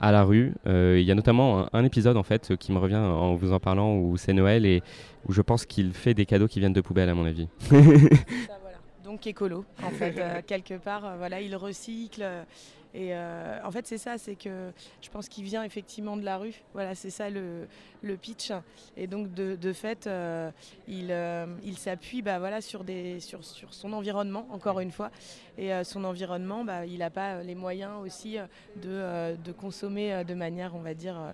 [SPEAKER 7] à la rue. Euh, Il y a notamment un, un épisode en fait qui me revient en vous en parlant où c'est Noël et où je pense qu'il fait des cadeaux qui viennent de poubelles à mon avis.
[SPEAKER 5] Ça, voilà. Donc écolo, en fait, euh, quelque part, euh, voilà, il recycle. Et euh, en fait, c'est ça, c'est que je pense qu'il vient effectivement de la rue. Voilà, c'est ça le, le pitch. Et donc, de, de fait, euh, il, euh, il s'appuie bah, voilà, sur, des, sur, sur son environnement, encore une fois. Et son environnement, bah, il n'a pas les moyens aussi de, de consommer de manière, on va dire,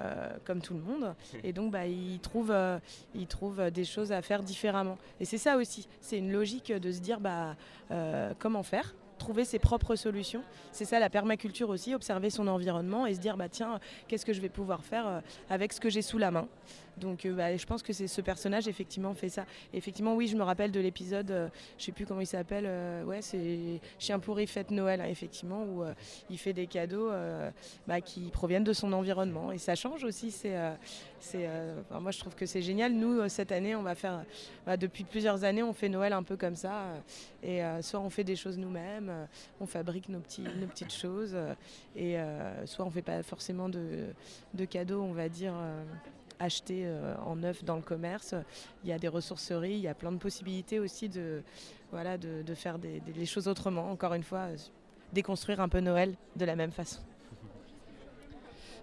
[SPEAKER 5] euh, comme tout le monde. Et donc, bah, il, trouve, euh, il trouve des choses à faire différemment. Et c'est ça aussi, c'est une logique de se dire bah, euh, comment faire trouver ses propres solutions. C'est ça la permaculture aussi, observer son environnement et se dire bah tiens, qu'est-ce que je vais pouvoir faire euh, avec ce que j'ai sous la main. Donc euh, bah, je pense que c'est ce personnage effectivement fait ça. Effectivement oui, je me rappelle de l'épisode, euh, je sais plus comment il s'appelle, euh, ouais c'est Chien pourri fête Noël hein, effectivement où euh, il fait des cadeaux bah, qui proviennent de son environnement et ça change aussi. C'est, moi je trouve que c'est génial. Nous cette année on va faire, bah, depuis plusieurs années on fait Noël un peu comme ça et soit on fait des choses nous-mêmes, on fabrique nos, petites choses et soit on fait pas forcément de cadeaux on va dire. Achetés euh, en neuf dans le commerce. Il y a des ressourceries, il y a plein de possibilités aussi de, voilà, de, de faire des, des- les choses autrement. Encore une fois, euh, déconstruire un peu Noël de la même façon.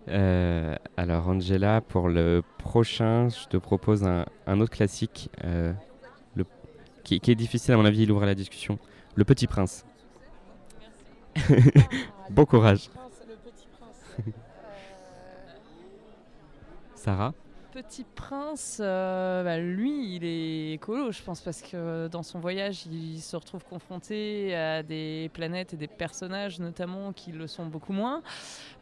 [SPEAKER 7] Euh, alors, Angela, pour le prochain, je te propose un, un autre classique euh, le, qui, qui est difficile à mon avis, il ouvre la discussion. Le Petit Prince. bon courage. Sarah?
[SPEAKER 6] Petit Prince, euh, bah, lui, il est écolo, je pense, parce que dans son voyage, il se retrouve confronté à des planètes et des personnages, notamment, qui le sont beaucoup moins.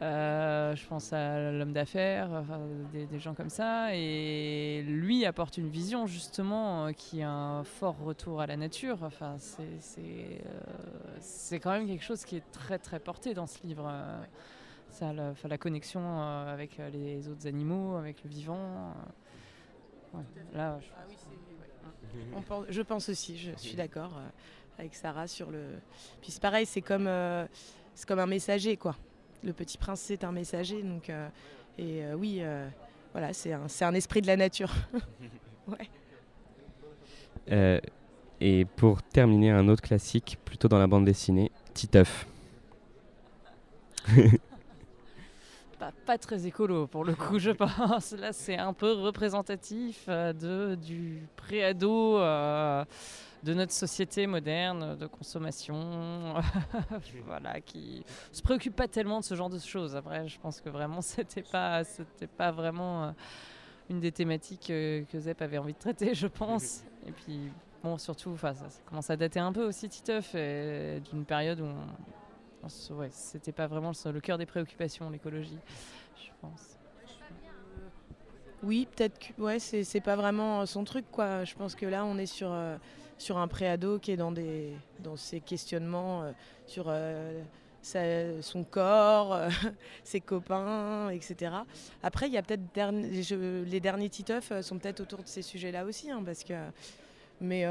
[SPEAKER 6] Euh, je pense à l'homme d'affaires, des, gens comme ça. Et lui apporte une vision, justement, euh, qui a un fort retour à la nature. Enfin, c'est c'est quand même quelque chose qui est très, très porté dans ce livre. Ça, la, connexion euh, avec euh, les autres animaux, avec le vivant. euh, ouais. Là, je-
[SPEAKER 5] On pense- je pense aussi, je suis d'accord euh, avec Sarah sur le. Puis c'est pareil, c'est comme, euh, c'est comme un messager, quoi. Le petit prince, c'est un messager, donc. euh, et euh, oui, euh, voilà, c'est un, c'est un esprit de la nature. ouais.
[SPEAKER 7] Euh, et pour terminer, un autre classique, plutôt dans la bande dessinée, Titeuf.
[SPEAKER 6] pas, très écolo pour le coup, je pense. Là, c'est un peu représentatif euh, de, du préado euh, de notre société moderne de consommation, voilà, qui se préoccupe pas tellement de ce genre de choses. Après, je pense que vraiment, c'était pas, c'était pas vraiment euh, une des thématiques euh, que Zep avait envie de traiter, je pense. Et puis, bon, surtout, ça, ça commence à dater un peu aussi, Titeuf, d'une période où on, ouais, c'était pas vraiment le, cœur des préoccupations, l'écologie, je pense.
[SPEAKER 5] Oui, peut-être que ouais, c'est pas vraiment son truc, quoi. Je pense que là, on est sur, euh, sur un préado qui est dans, des, dans ses questionnements euh, sur euh, son corps, euh, ses copains, etc. Après, il y a peut-être les derniers Titeuf euh, sont peut-être autour de ces sujets-là aussi, hein, parce que. Mais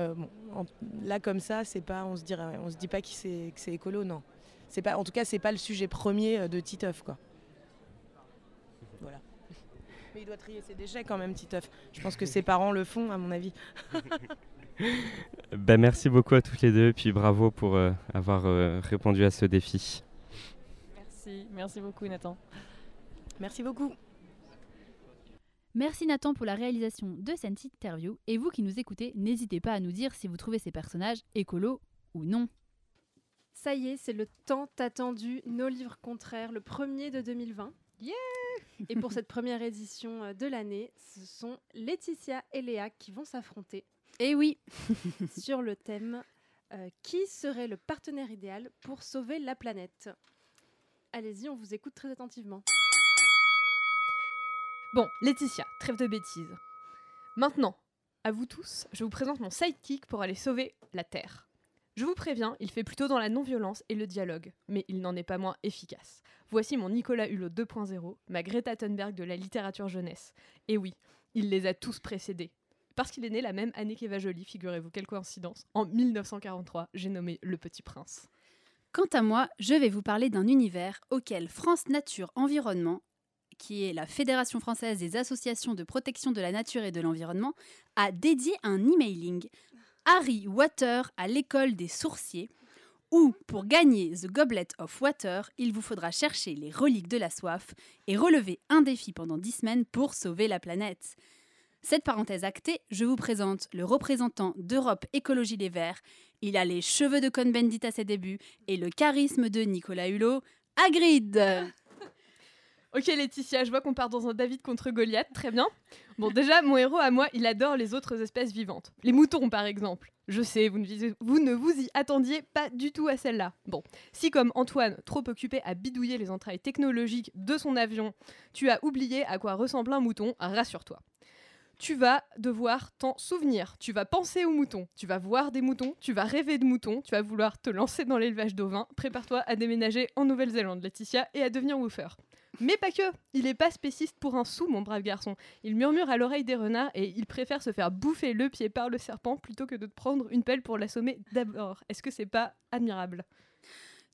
[SPEAKER 5] là, comme ça, c'est pas, on se dirait, on se dit pas que c'est écolo, non. C'est pas, en tout cas, c'est pas le sujet premier euh, de Titeuf, quoi. Voilà. Mais il doit trier ses déchets quand même, Titeuf. Je pense que ses parents le font, à mon avis.
[SPEAKER 7] Ben, merci beaucoup à toutes les deux, puis bravo pour euh, avoir euh, répondu à ce défi.
[SPEAKER 6] Merci, merci beaucoup Nathan.
[SPEAKER 5] Merci beaucoup.
[SPEAKER 1] Merci Nathan pour la réalisation de cette interview. Et vous qui nous écoutez, n'hésitez pas à nous dire si vous trouvez ces personnages écolos ou non.
[SPEAKER 4] Ça y est, c'est le tant attendu Nos livres contraires, le premier de 2020.
[SPEAKER 6] Yeah
[SPEAKER 4] Et pour cette première édition euh, de l'année, ce sont Laetitia et Léa qui vont s'affronter
[SPEAKER 1] Et oui,
[SPEAKER 4] sur le thème euh, Qui serait le partenaire idéal pour sauver la planète? Allez-y, on vous écoute très attentivement.
[SPEAKER 8] Bon, Laetitia, trêve de bêtises. Maintenant, à vous tous, je vous présente mon sidekick pour aller sauver la Terre. Je vous préviens, il fait plutôt dans la non-violence et le dialogue, mais il n'en est pas moins efficace. Voici mon Nicolas Hulot 2.0, ma Greta Thunberg de la littérature jeunesse. Et oui, il les a tous précédés. Parce qu'il est né la même année qu'Eva Jolie, figurez-vous, quelle coïncidence. En 1943, j'ai nommé Le Petit Prince.
[SPEAKER 1] quant à moi, je vais vous parler d'un univers auquel France Nature Environnement, qui est la Fédération française des associations de protection de la nature et de l'environnement, a dédié un emailing Harry Water à l'école des sourciers, où, pour gagner The Goblet of Water, il vous faudra chercher les reliques de la soif et relever un défi pendant 10 semaines pour sauver la planète. Cette parenthèse actée, je vous présente le représentant d'Europe Écologie Les Verts. Il a les cheveux de Cohn-Bendit à ses débuts et le charisme de Nicolas Hulot. Hagrid
[SPEAKER 8] Ok Laetitia, je vois qu'on part dans un David contre Goliath, très bien. Bon déjà, mon héros à moi, il adore les autres espèces vivantes. Les moutons par exemple. Je sais, vous ne, vous y attendiez pas du tout à celle-là. Bon, si comme Antoine, trop occupé à bidouiller les entrailles technologiques de son avion, tu as oublié à quoi ressemble un mouton, rassure-toi. Tu vas devoir t'en souvenir, tu vas penser aux moutons, tu vas voir des moutons, tu vas rêver de moutons, tu vas vouloir te lancer dans l'élevage d'ovins, prépare-toi à déménager en Nouvelle-Zélande, Laetitia, et à devenir woofer. Mais pas que Il est pas spéciste pour un sou, mon brave garçon. Il murmure à l'oreille des renards et il préfère se faire bouffer le pied par le serpent plutôt que de prendre une pelle pour l'assommer d'abord. Est-ce que c'est pas admirable?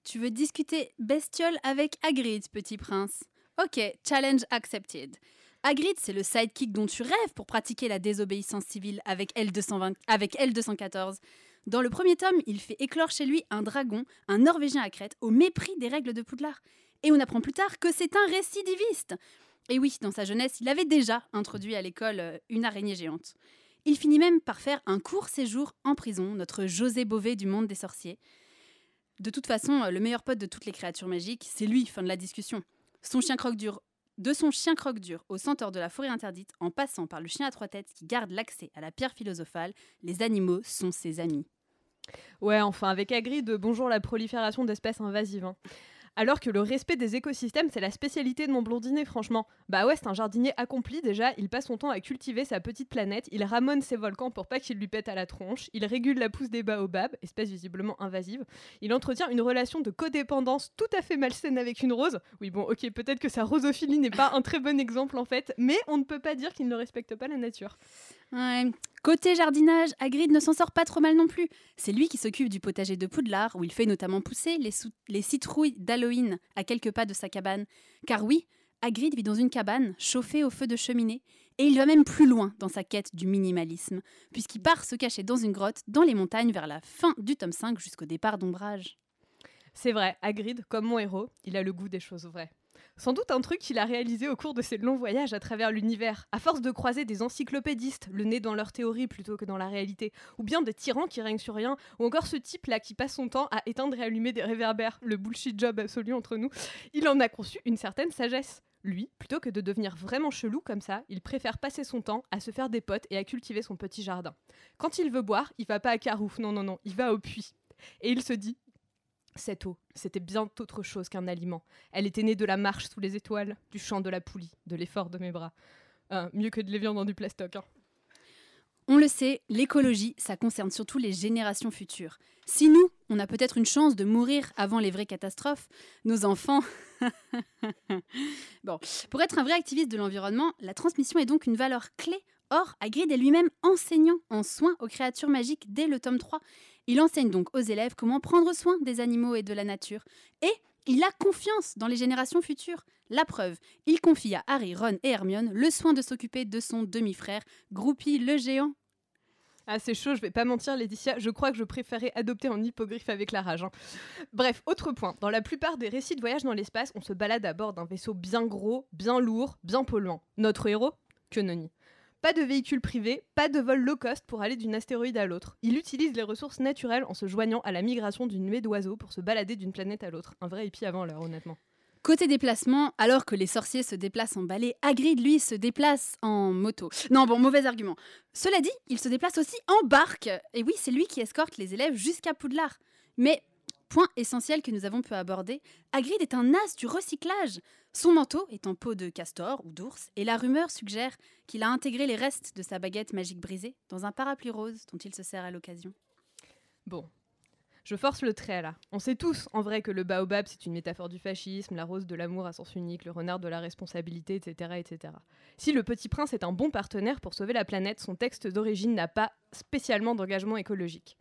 [SPEAKER 1] Tu veux discuter bestiole avec Hagrid, petit prince? Ok, challenge accepted. Hagrid, c'est le sidekick dont tu rêves pour pratiquer la désobéissance civile avec L220 avec L214. Dans le premier tome, il fait éclore chez lui un dragon, un Norvégien à crête, au mépris des règles de Poudlard. Et on apprend plus tard que c'est un récidiviste. Et oui, dans sa jeunesse, il avait déjà introduit à l'école euh, une araignée géante. Il finit même par faire un court séjour en prison, notre José Bové du monde des sorciers. De toute façon, euh, le meilleur pote de toutes les créatures magiques, c'est lui, fin de la discussion. De son chien croque-dur au centaure de la forêt interdite, en passant par le chien à trois têtes qui garde l'accès à la pierre philosophale, les animaux sont ses amis.
[SPEAKER 8] Ouais, enfin, avec Hagrid, bonjour la prolifération d'espèces invasives. hein. Alors que le respect des écosystèmes, c'est la spécialité de mon blondinet, franchement. Bah ouais, c'est un jardinier accompli déjà, il passe son temps à cultiver sa petite planète, il ramone ses volcans pour pas qu'ils lui pètent à la tronche, il régule la pousse des baobabs, espèce visiblement invasive, il entretient une relation de codépendance tout à fait malsaine avec une rose. Oui, bon, ok, peut-être que sa rosophilie n'est pas un très bon exemple en fait, mais on ne peut pas dire qu'il ne respecte pas la nature.
[SPEAKER 1] Côté jardinage, Hagrid ne s'en sort pas trop mal non plus. C'est lui qui s'occupe du potager de Poudlard, où il fait notamment pousser les, les citrouilles d'Halloween à quelques pas de sa cabane. Car oui, Hagrid vit dans une cabane, chauffée au feu de cheminée, et il va même plus loin dans sa quête du minimalisme, puisqu'il part se cacher dans une grotte dans les montagnes vers la fin du tome 5 jusqu'au départ d'Ombrage.
[SPEAKER 8] C'est vrai, Hagrid, comme mon héros, il a le goût des choses vraies. Sans doute un truc qu'il a réalisé au cours de ses longs voyages à travers l'univers, à force de croiser des encyclopédistes, le nez dans leur théorie plutôt que dans la réalité, ou bien des tyrans qui règnent sur rien, ou encore ce type-là qui passe son temps à éteindre et allumer des réverbères, le bullshit job absolu entre nous, il en a conçu une certaine sagesse. Lui, plutôt que de devenir vraiment chelou comme ça, il préfère passer son temps à se faire des potes et à cultiver son petit jardin. Quand il veut boire, il va pas à Carouf, non, non, non, il va au puits. Et il se dit cette eau, c'était bien autre chose qu'un aliment. Elle était née de la marche sous les étoiles, du chant de la poulie, de l'effort de mes bras. Euh, mieux que de l'évian dans du plastoc. hein.
[SPEAKER 1] On le sait, l'écologie, ça concerne surtout les générations futures. Si nous, on a peut-être une chance de mourir avant les vraies catastrophes, nos enfants... bon, pour être un vrai activiste de l'environnement, la transmission est donc une valeur clé. Or, Hagrid est lui-même enseignant en soins aux créatures magiques dès le tome 3. Il enseigne donc aux élèves comment prendre soin des animaux et de la nature. Et il a confiance dans les générations futures. La preuve, il confie à Harry, Ron et Hermione le soin de s'occuper de son demi-frère, Groupie le géant.
[SPEAKER 8] Ah, c'est chaud, je vais pas mentir, Laetitia, je crois que je préférais adopter en hippogriffe avec la rage. hein. Bref, autre point. Dans la plupart des récits de voyage dans l'espace, on se balade à bord d'un vaisseau bien gros, bien lourd, bien polluant. Notre héros Que. Pas de véhicule privé, pas de vol low cost pour aller d'une astéroïde à l'autre. Il utilise les ressources naturelles en se joignant à la migration d'une nuée d'oiseaux pour se balader d'une planète à l'autre. Un vrai hippie avant l'heure, honnêtement.
[SPEAKER 1] Côté déplacement, alors que les sorciers se déplacent en balai, Hagrid, lui, se déplace en moto. Non, bon, mauvais argument. Cela dit, il se déplace aussi en barque. Et oui, c'est lui qui escorte les élèves jusqu'à Poudlard. Mais, point essentiel que nous avons pu aborder, Hagrid est un as du recyclage. Son manteau est en peau de castor ou d'ours, et la rumeur suggère qu'il a intégré les restes de sa baguette magique brisée dans un parapluie rose dont il se sert à l'occasion.
[SPEAKER 8] Bon. Je force le trait là. On sait tous, en vrai, que le baobab, c'est une métaphore du fascisme, la rose de l'amour à sens unique, le renard de la responsabilité, etc., etc. Si le petit prince est un bon partenaire pour sauver la planète, son texte d'origine n'a pas spécialement d'engagement écologique.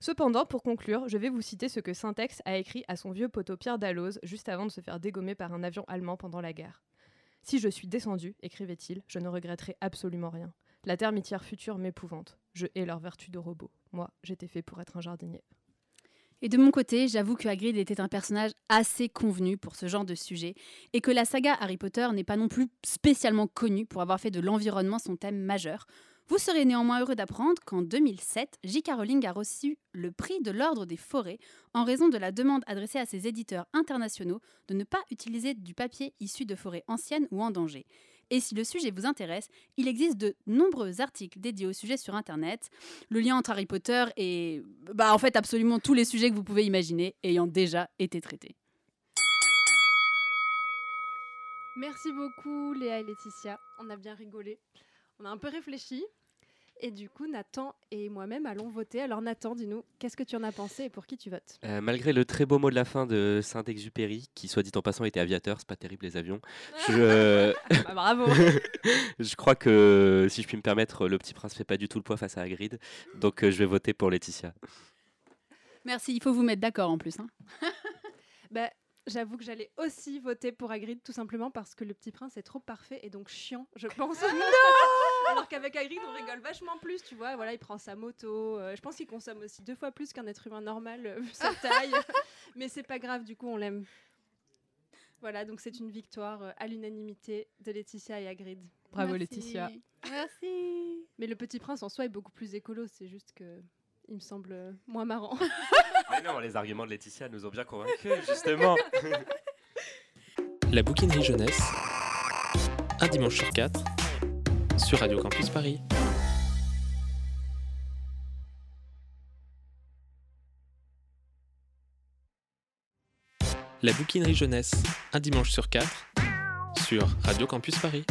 [SPEAKER 8] Cependant, pour conclure, je vais vous citer ce que Syntex a écrit à son vieux poteau Pierre Dalloz juste avant de se faire dégommer par un avion allemand pendant la guerre. Si je suis descendu, écrivait-il, je ne regretterai absolument rien. La termitière future m'épouvante. Je hais leur vertu de robot. Moi, j'étais fait pour être un jardinier.
[SPEAKER 1] Et de mon côté, j'avoue que Hagrid était un personnage assez convenu pour ce genre de sujet, et que la saga Harry Potter n'est pas non plus spécialement connue pour avoir fait de l'environnement son thème majeur. Vous serez néanmoins heureux d'apprendre qu'en 2007, J.K. Rowling a reçu le prix de l'Ordre des Forêts en raison de la demande adressée à ses éditeurs internationaux de ne pas utiliser du papier issu de forêts anciennes ou en danger. Et si le sujet vous intéresse, il existe de nombreux articles dédiés au sujet sur Internet. Le lien entre Harry Potter et, bah, en fait, absolument tous les sujets que vous pouvez imaginer ayant déjà été traités.
[SPEAKER 4] Merci beaucoup Léa et Laetitia, on a bien rigolé. On a un peu réfléchi. Et du coup, Nathan et moi-même allons voter. Alors Nathan, dis-nous, qu'est-ce que tu en as pensé et pour qui tu votes
[SPEAKER 7] Euh, malgré le très beau mot de la fin de Saint-Exupéry, qui soit dit en passant était aviateur, c'est pas terrible les avions, je,
[SPEAKER 8] Ah, bravo
[SPEAKER 7] je crois que si je puis me permettre, le petit prince fait pas du tout le poids face à Hagrid, donc euh, je vais voter pour Laetitia.
[SPEAKER 1] Merci, il faut vous mettre d'accord en plus. hein.
[SPEAKER 4] Bah, J'avoue que j'allais aussi voter pour Hagrid, tout simplement parce que le petit prince est trop parfait et donc chiant, je pense. Alors qu'avec Hagrid, on rigole vachement plus, tu vois. Voilà, il prend sa moto. euh, je pense qu'il consomme aussi deux fois plus qu'un être humain normal, euh, vu sa taille. Mais c'est pas grave, du coup, on l'aime. Voilà, donc c'est une victoire euh, à l'unanimité de Laetitia et Hagrid.
[SPEAKER 8] Bravo
[SPEAKER 1] Merci.
[SPEAKER 8] Laetitia.
[SPEAKER 1] Merci.
[SPEAKER 4] Mais le petit prince en soi est beaucoup plus écolo, c'est juste que il me semble moins marrant.
[SPEAKER 7] Mais non, les arguments de Laetitia nous ont bien convaincus, justement.
[SPEAKER 2] La bouquinerie jeunesse, un dimanche sur quatre, sur Radio Campus Paris. La bouquinerie jeunesse, un dimanche sur quatre, sur Radio Campus Paris.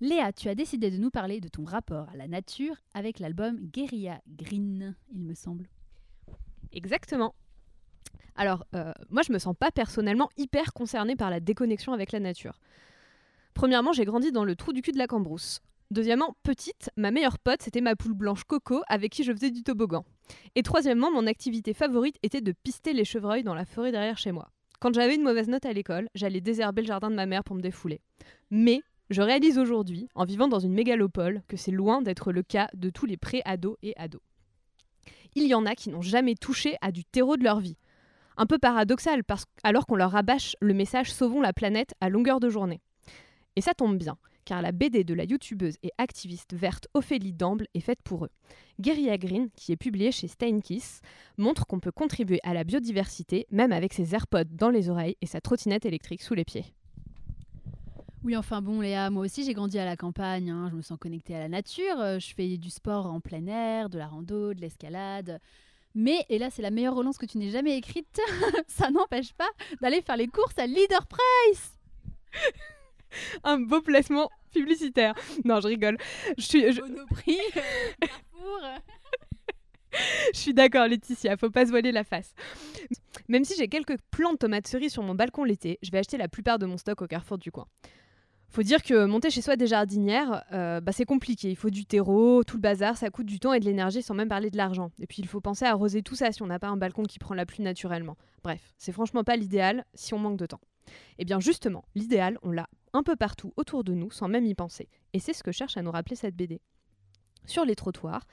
[SPEAKER 1] Léa, tu as décidé de nous parler de ton rapport à la nature avec l'album Guerilla Green, il me semble.
[SPEAKER 8] Exactement. Alors, euh, moi, je me sens pas personnellement hyper concernée par la déconnexion avec la nature. Premièrement, j'ai grandi dans le trou du cul de la Cambrousse. Deuxièmement, petite, ma meilleure pote, c'était ma poule blanche Coco avec qui je faisais du toboggan. Et troisièmement, mon activité favorite était de pister les chevreuils dans la forêt derrière chez moi. Quand j'avais une mauvaise note à l'école, j'allais désherber le jardin de ma mère pour me défouler. Mais je réalise aujourd'hui, en vivant dans une mégalopole, que c'est loin d'être le cas de tous les pré-ados et ados. Il y en a qui n'ont jamais touché à du terreau de leur vie. Un peu paradoxal, parce alors qu'on leur rabâche le message Sauvons la planète à longueur de journée. Et ça tombe bien, car la BD de la youtubeuse et activiste verte Ophélie Damble est faite pour eux. Guerilla Green, qui est publiée chez Steinkiss, montre qu'on peut contribuer à la biodiversité même avec ses AirPods dans les oreilles et sa trottinette électrique sous les pieds.
[SPEAKER 1] Oui, enfin bon, Léa, moi aussi j'ai grandi à la campagne, hein, je me sens connectée à la nature, euh, je fais du sport en plein air, de la rando, de l'escalade. Mais, et là c'est la meilleure relance que tu n'aies jamais écrite, ça n'empêche pas d'aller faire les courses à Leader Price
[SPEAKER 8] Un beau placement publicitaire. Non, je rigole. Je suis, je,
[SPEAKER 1] Monoprix, euh, Carrefour.
[SPEAKER 8] je suis d'accord, Laetitia, faut pas se voiler la face. Même si j'ai quelques plants de tomates cerises sur mon balcon l'été, je vais acheter la plupart de mon stock au carrefour du coin. Faut dire que monter chez soi des jardinières, euh, bah c'est compliqué. Il faut du terreau, tout le bazar, ça coûte du temps et de l'énergie sans même parler de l'argent. Et puis il faut penser à arroser tout ça si on n'a pas un balcon qui prend la pluie naturellement. Bref, c'est franchement pas l'idéal si on manque de temps. Et bien justement, l'idéal, on l'a un peu partout autour de nous sans même y penser. Et c'est ce que cherche à nous rappeler cette BD. Sur les trottoirs,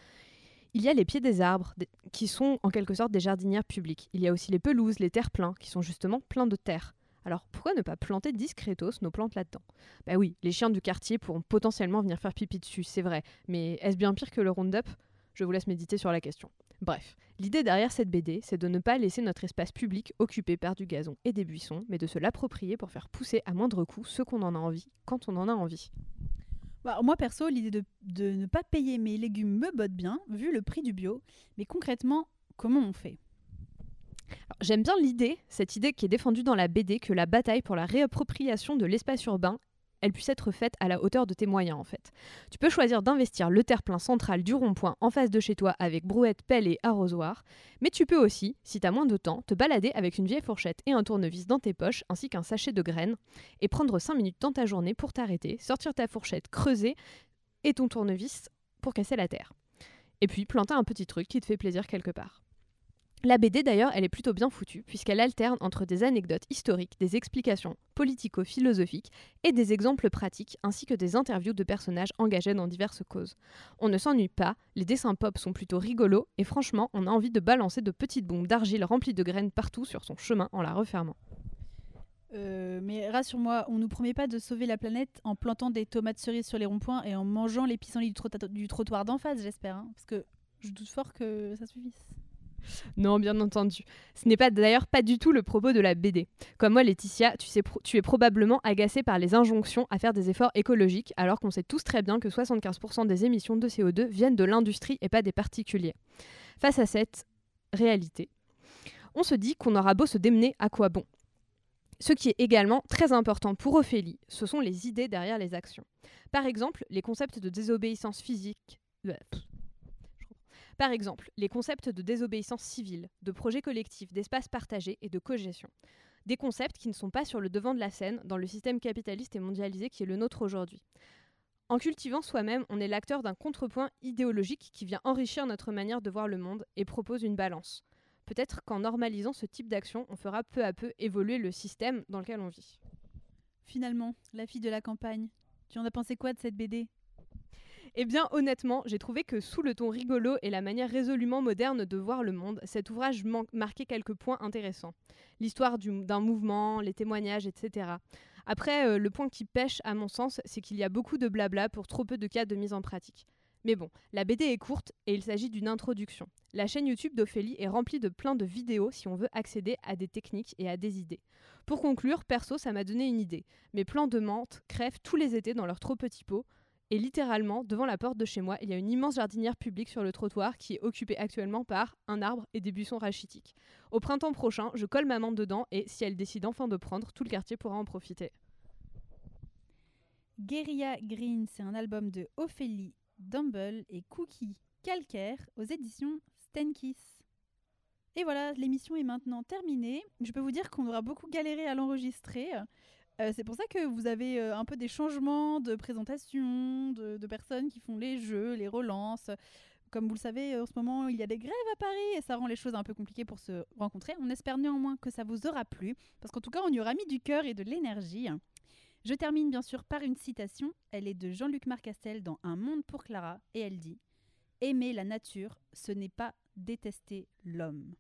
[SPEAKER 8] il y a les pieds des arbres, qui sont en quelque sorte des jardinières publiques. Il y a aussi les pelouses, les terre-pleins, qui sont justement pleins de terre. Alors pourquoi ne pas planter discretos nos plantes là-dedans? Bah oui, les chiens du quartier pourront potentiellement venir faire pipi dessus, c'est vrai. Mais est-ce bien pire que le Roundup? Je vous laisse méditer sur la question. Bref, l'idée derrière cette BD, c'est de ne pas laisser notre espace public occupé par du gazon et des buissons, mais de se l'approprier pour faire pousser à moindre coût ce qu'on en a envie, quand on en a envie.
[SPEAKER 1] Bah, moi perso, l'idée de, de ne pas payer mes légumes me botte bien, vu le prix du bio. Mais concrètement, comment on fait?
[SPEAKER 8] J'aime bien l'idée, cette idée qui est défendue dans la BD, que la bataille pour la réappropriation de l'espace urbain, elle puisse être faite à la hauteur de tes moyens en fait. Tu peux choisir d'investir le terre-plein central du rond-point en face de chez toi avec brouette, pelle et arrosoir, mais tu peux aussi, si tu as moins de temps, te balader avec une vieille fourchette et un tournevis dans tes poches ainsi qu'un sachet de graines et prendre 5 minutes dans ta journée pour t'arrêter, sortir ta fourchette, creuser et ton tournevis pour casser la terre. Et puis planter un petit truc qui te fait plaisir quelque part. La BD d'ailleurs, elle est plutôt bien foutue, puisqu'elle alterne entre des anecdotes historiques, des explications politico-philosophiques et des exemples pratiques, ainsi que des interviews de personnages engagés dans diverses causes. On ne s'ennuie pas, les dessins pop sont plutôt rigolos, et franchement, on a envie de balancer de petites bombes d'argile remplies de graines partout sur son chemin en la refermant.
[SPEAKER 1] Euh, mais rassure-moi, on nous promet pas de sauver la planète en plantant des tomates cerises sur les ronds-points et en mangeant les pissenlits du, du trottoir d'en face, j'espère. hein, parce que je doute fort que ça suffise.
[SPEAKER 8] Non, bien entendu. Ce n'est pas d'ailleurs pas du tout le propos de la BD. Comme moi, Laetitia, tu, tu es probablement agacée par les injonctions à faire des efforts écologiques, alors qu'on sait tous très bien que 75% des émissions de CO2 viennent de l'industrie et pas des particuliers. Face à cette réalité, on se dit qu'on aura beau se démener à quoi bon? Ce qui est également très important pour Ophélie, ce sont les idées derrière les actions. Par exemple, les concepts de désobéissance physique. euh, pff, je comprends. Par exemple, les concepts de désobéissance civile, de projet collectif, d'espace partagé et de cogestion. Des concepts qui ne sont pas sur le devant de la scène dans le système capitaliste et mondialisé qui est le nôtre aujourd'hui. En cultivant soi-même, on est l'acteur d'un contrepoint idéologique qui vient enrichir notre manière de voir le monde et propose une balance. Peut-être qu'en normalisant ce type d'action, on fera peu à peu évoluer le système dans lequel on vit.
[SPEAKER 1] Finalement, la fille de la campagne, tu en as pensé quoi de cette BD
[SPEAKER 8] Eh bien, honnêtement, j'ai trouvé que sous le ton rigolo et la manière résolument moderne de voir le monde, cet ouvrage marquait quelques points intéressants. L'histoire du- d'un mouvement, les témoignages, etc. Après, euh, le point qui pêche, à mon sens, c'est qu'il y a beaucoup de blabla pour trop peu de cas de mise en pratique. Mais bon, la BD est courte et il s'agit d'une introduction. La chaîne YouTube d'Ophélie est remplie de plein de vidéos si on veut accéder à des techniques et à des idées. Pour conclure, perso, ça m'a donné une idée. Mes plants de menthe crèvent tous les étés dans leurs trop petits pots. Et littéralement, devant la porte de chez moi, il y a une immense jardinière publique sur le trottoir qui est occupée actuellement par un arbre et des buissons rachitiques. Au printemps prochain, je colle ma menthe dedans et si elle décide enfin de prendre, tout le quartier pourra en profiter.
[SPEAKER 9] Guerilla Green, c'est un album de Ophélie Dumble et Cookie Calcaire aux éditions Stenkiss. Et voilà, l'émission est maintenant terminée. Je peux vous dire qu'on aura beaucoup galéré à l'enregistrer. Euh, c'est pour ça que vous avez euh, un peu des changements de présentation, de, personnes qui font les jeux, les relances. Comme vous le savez, en ce moment, il y a des grèves à Paris et ça rend les choses un peu compliquées pour se rencontrer. On espère néanmoins que ça vous aura plu, parce qu'en tout cas, on y aura mis du cœur et de l'énergie. Je termine bien sûr par une citation. Elle est de Jean-Luc Marcastel dans Un monde pour Clara et elle dit Aimer la nature, ce n'est pas détester l'homme.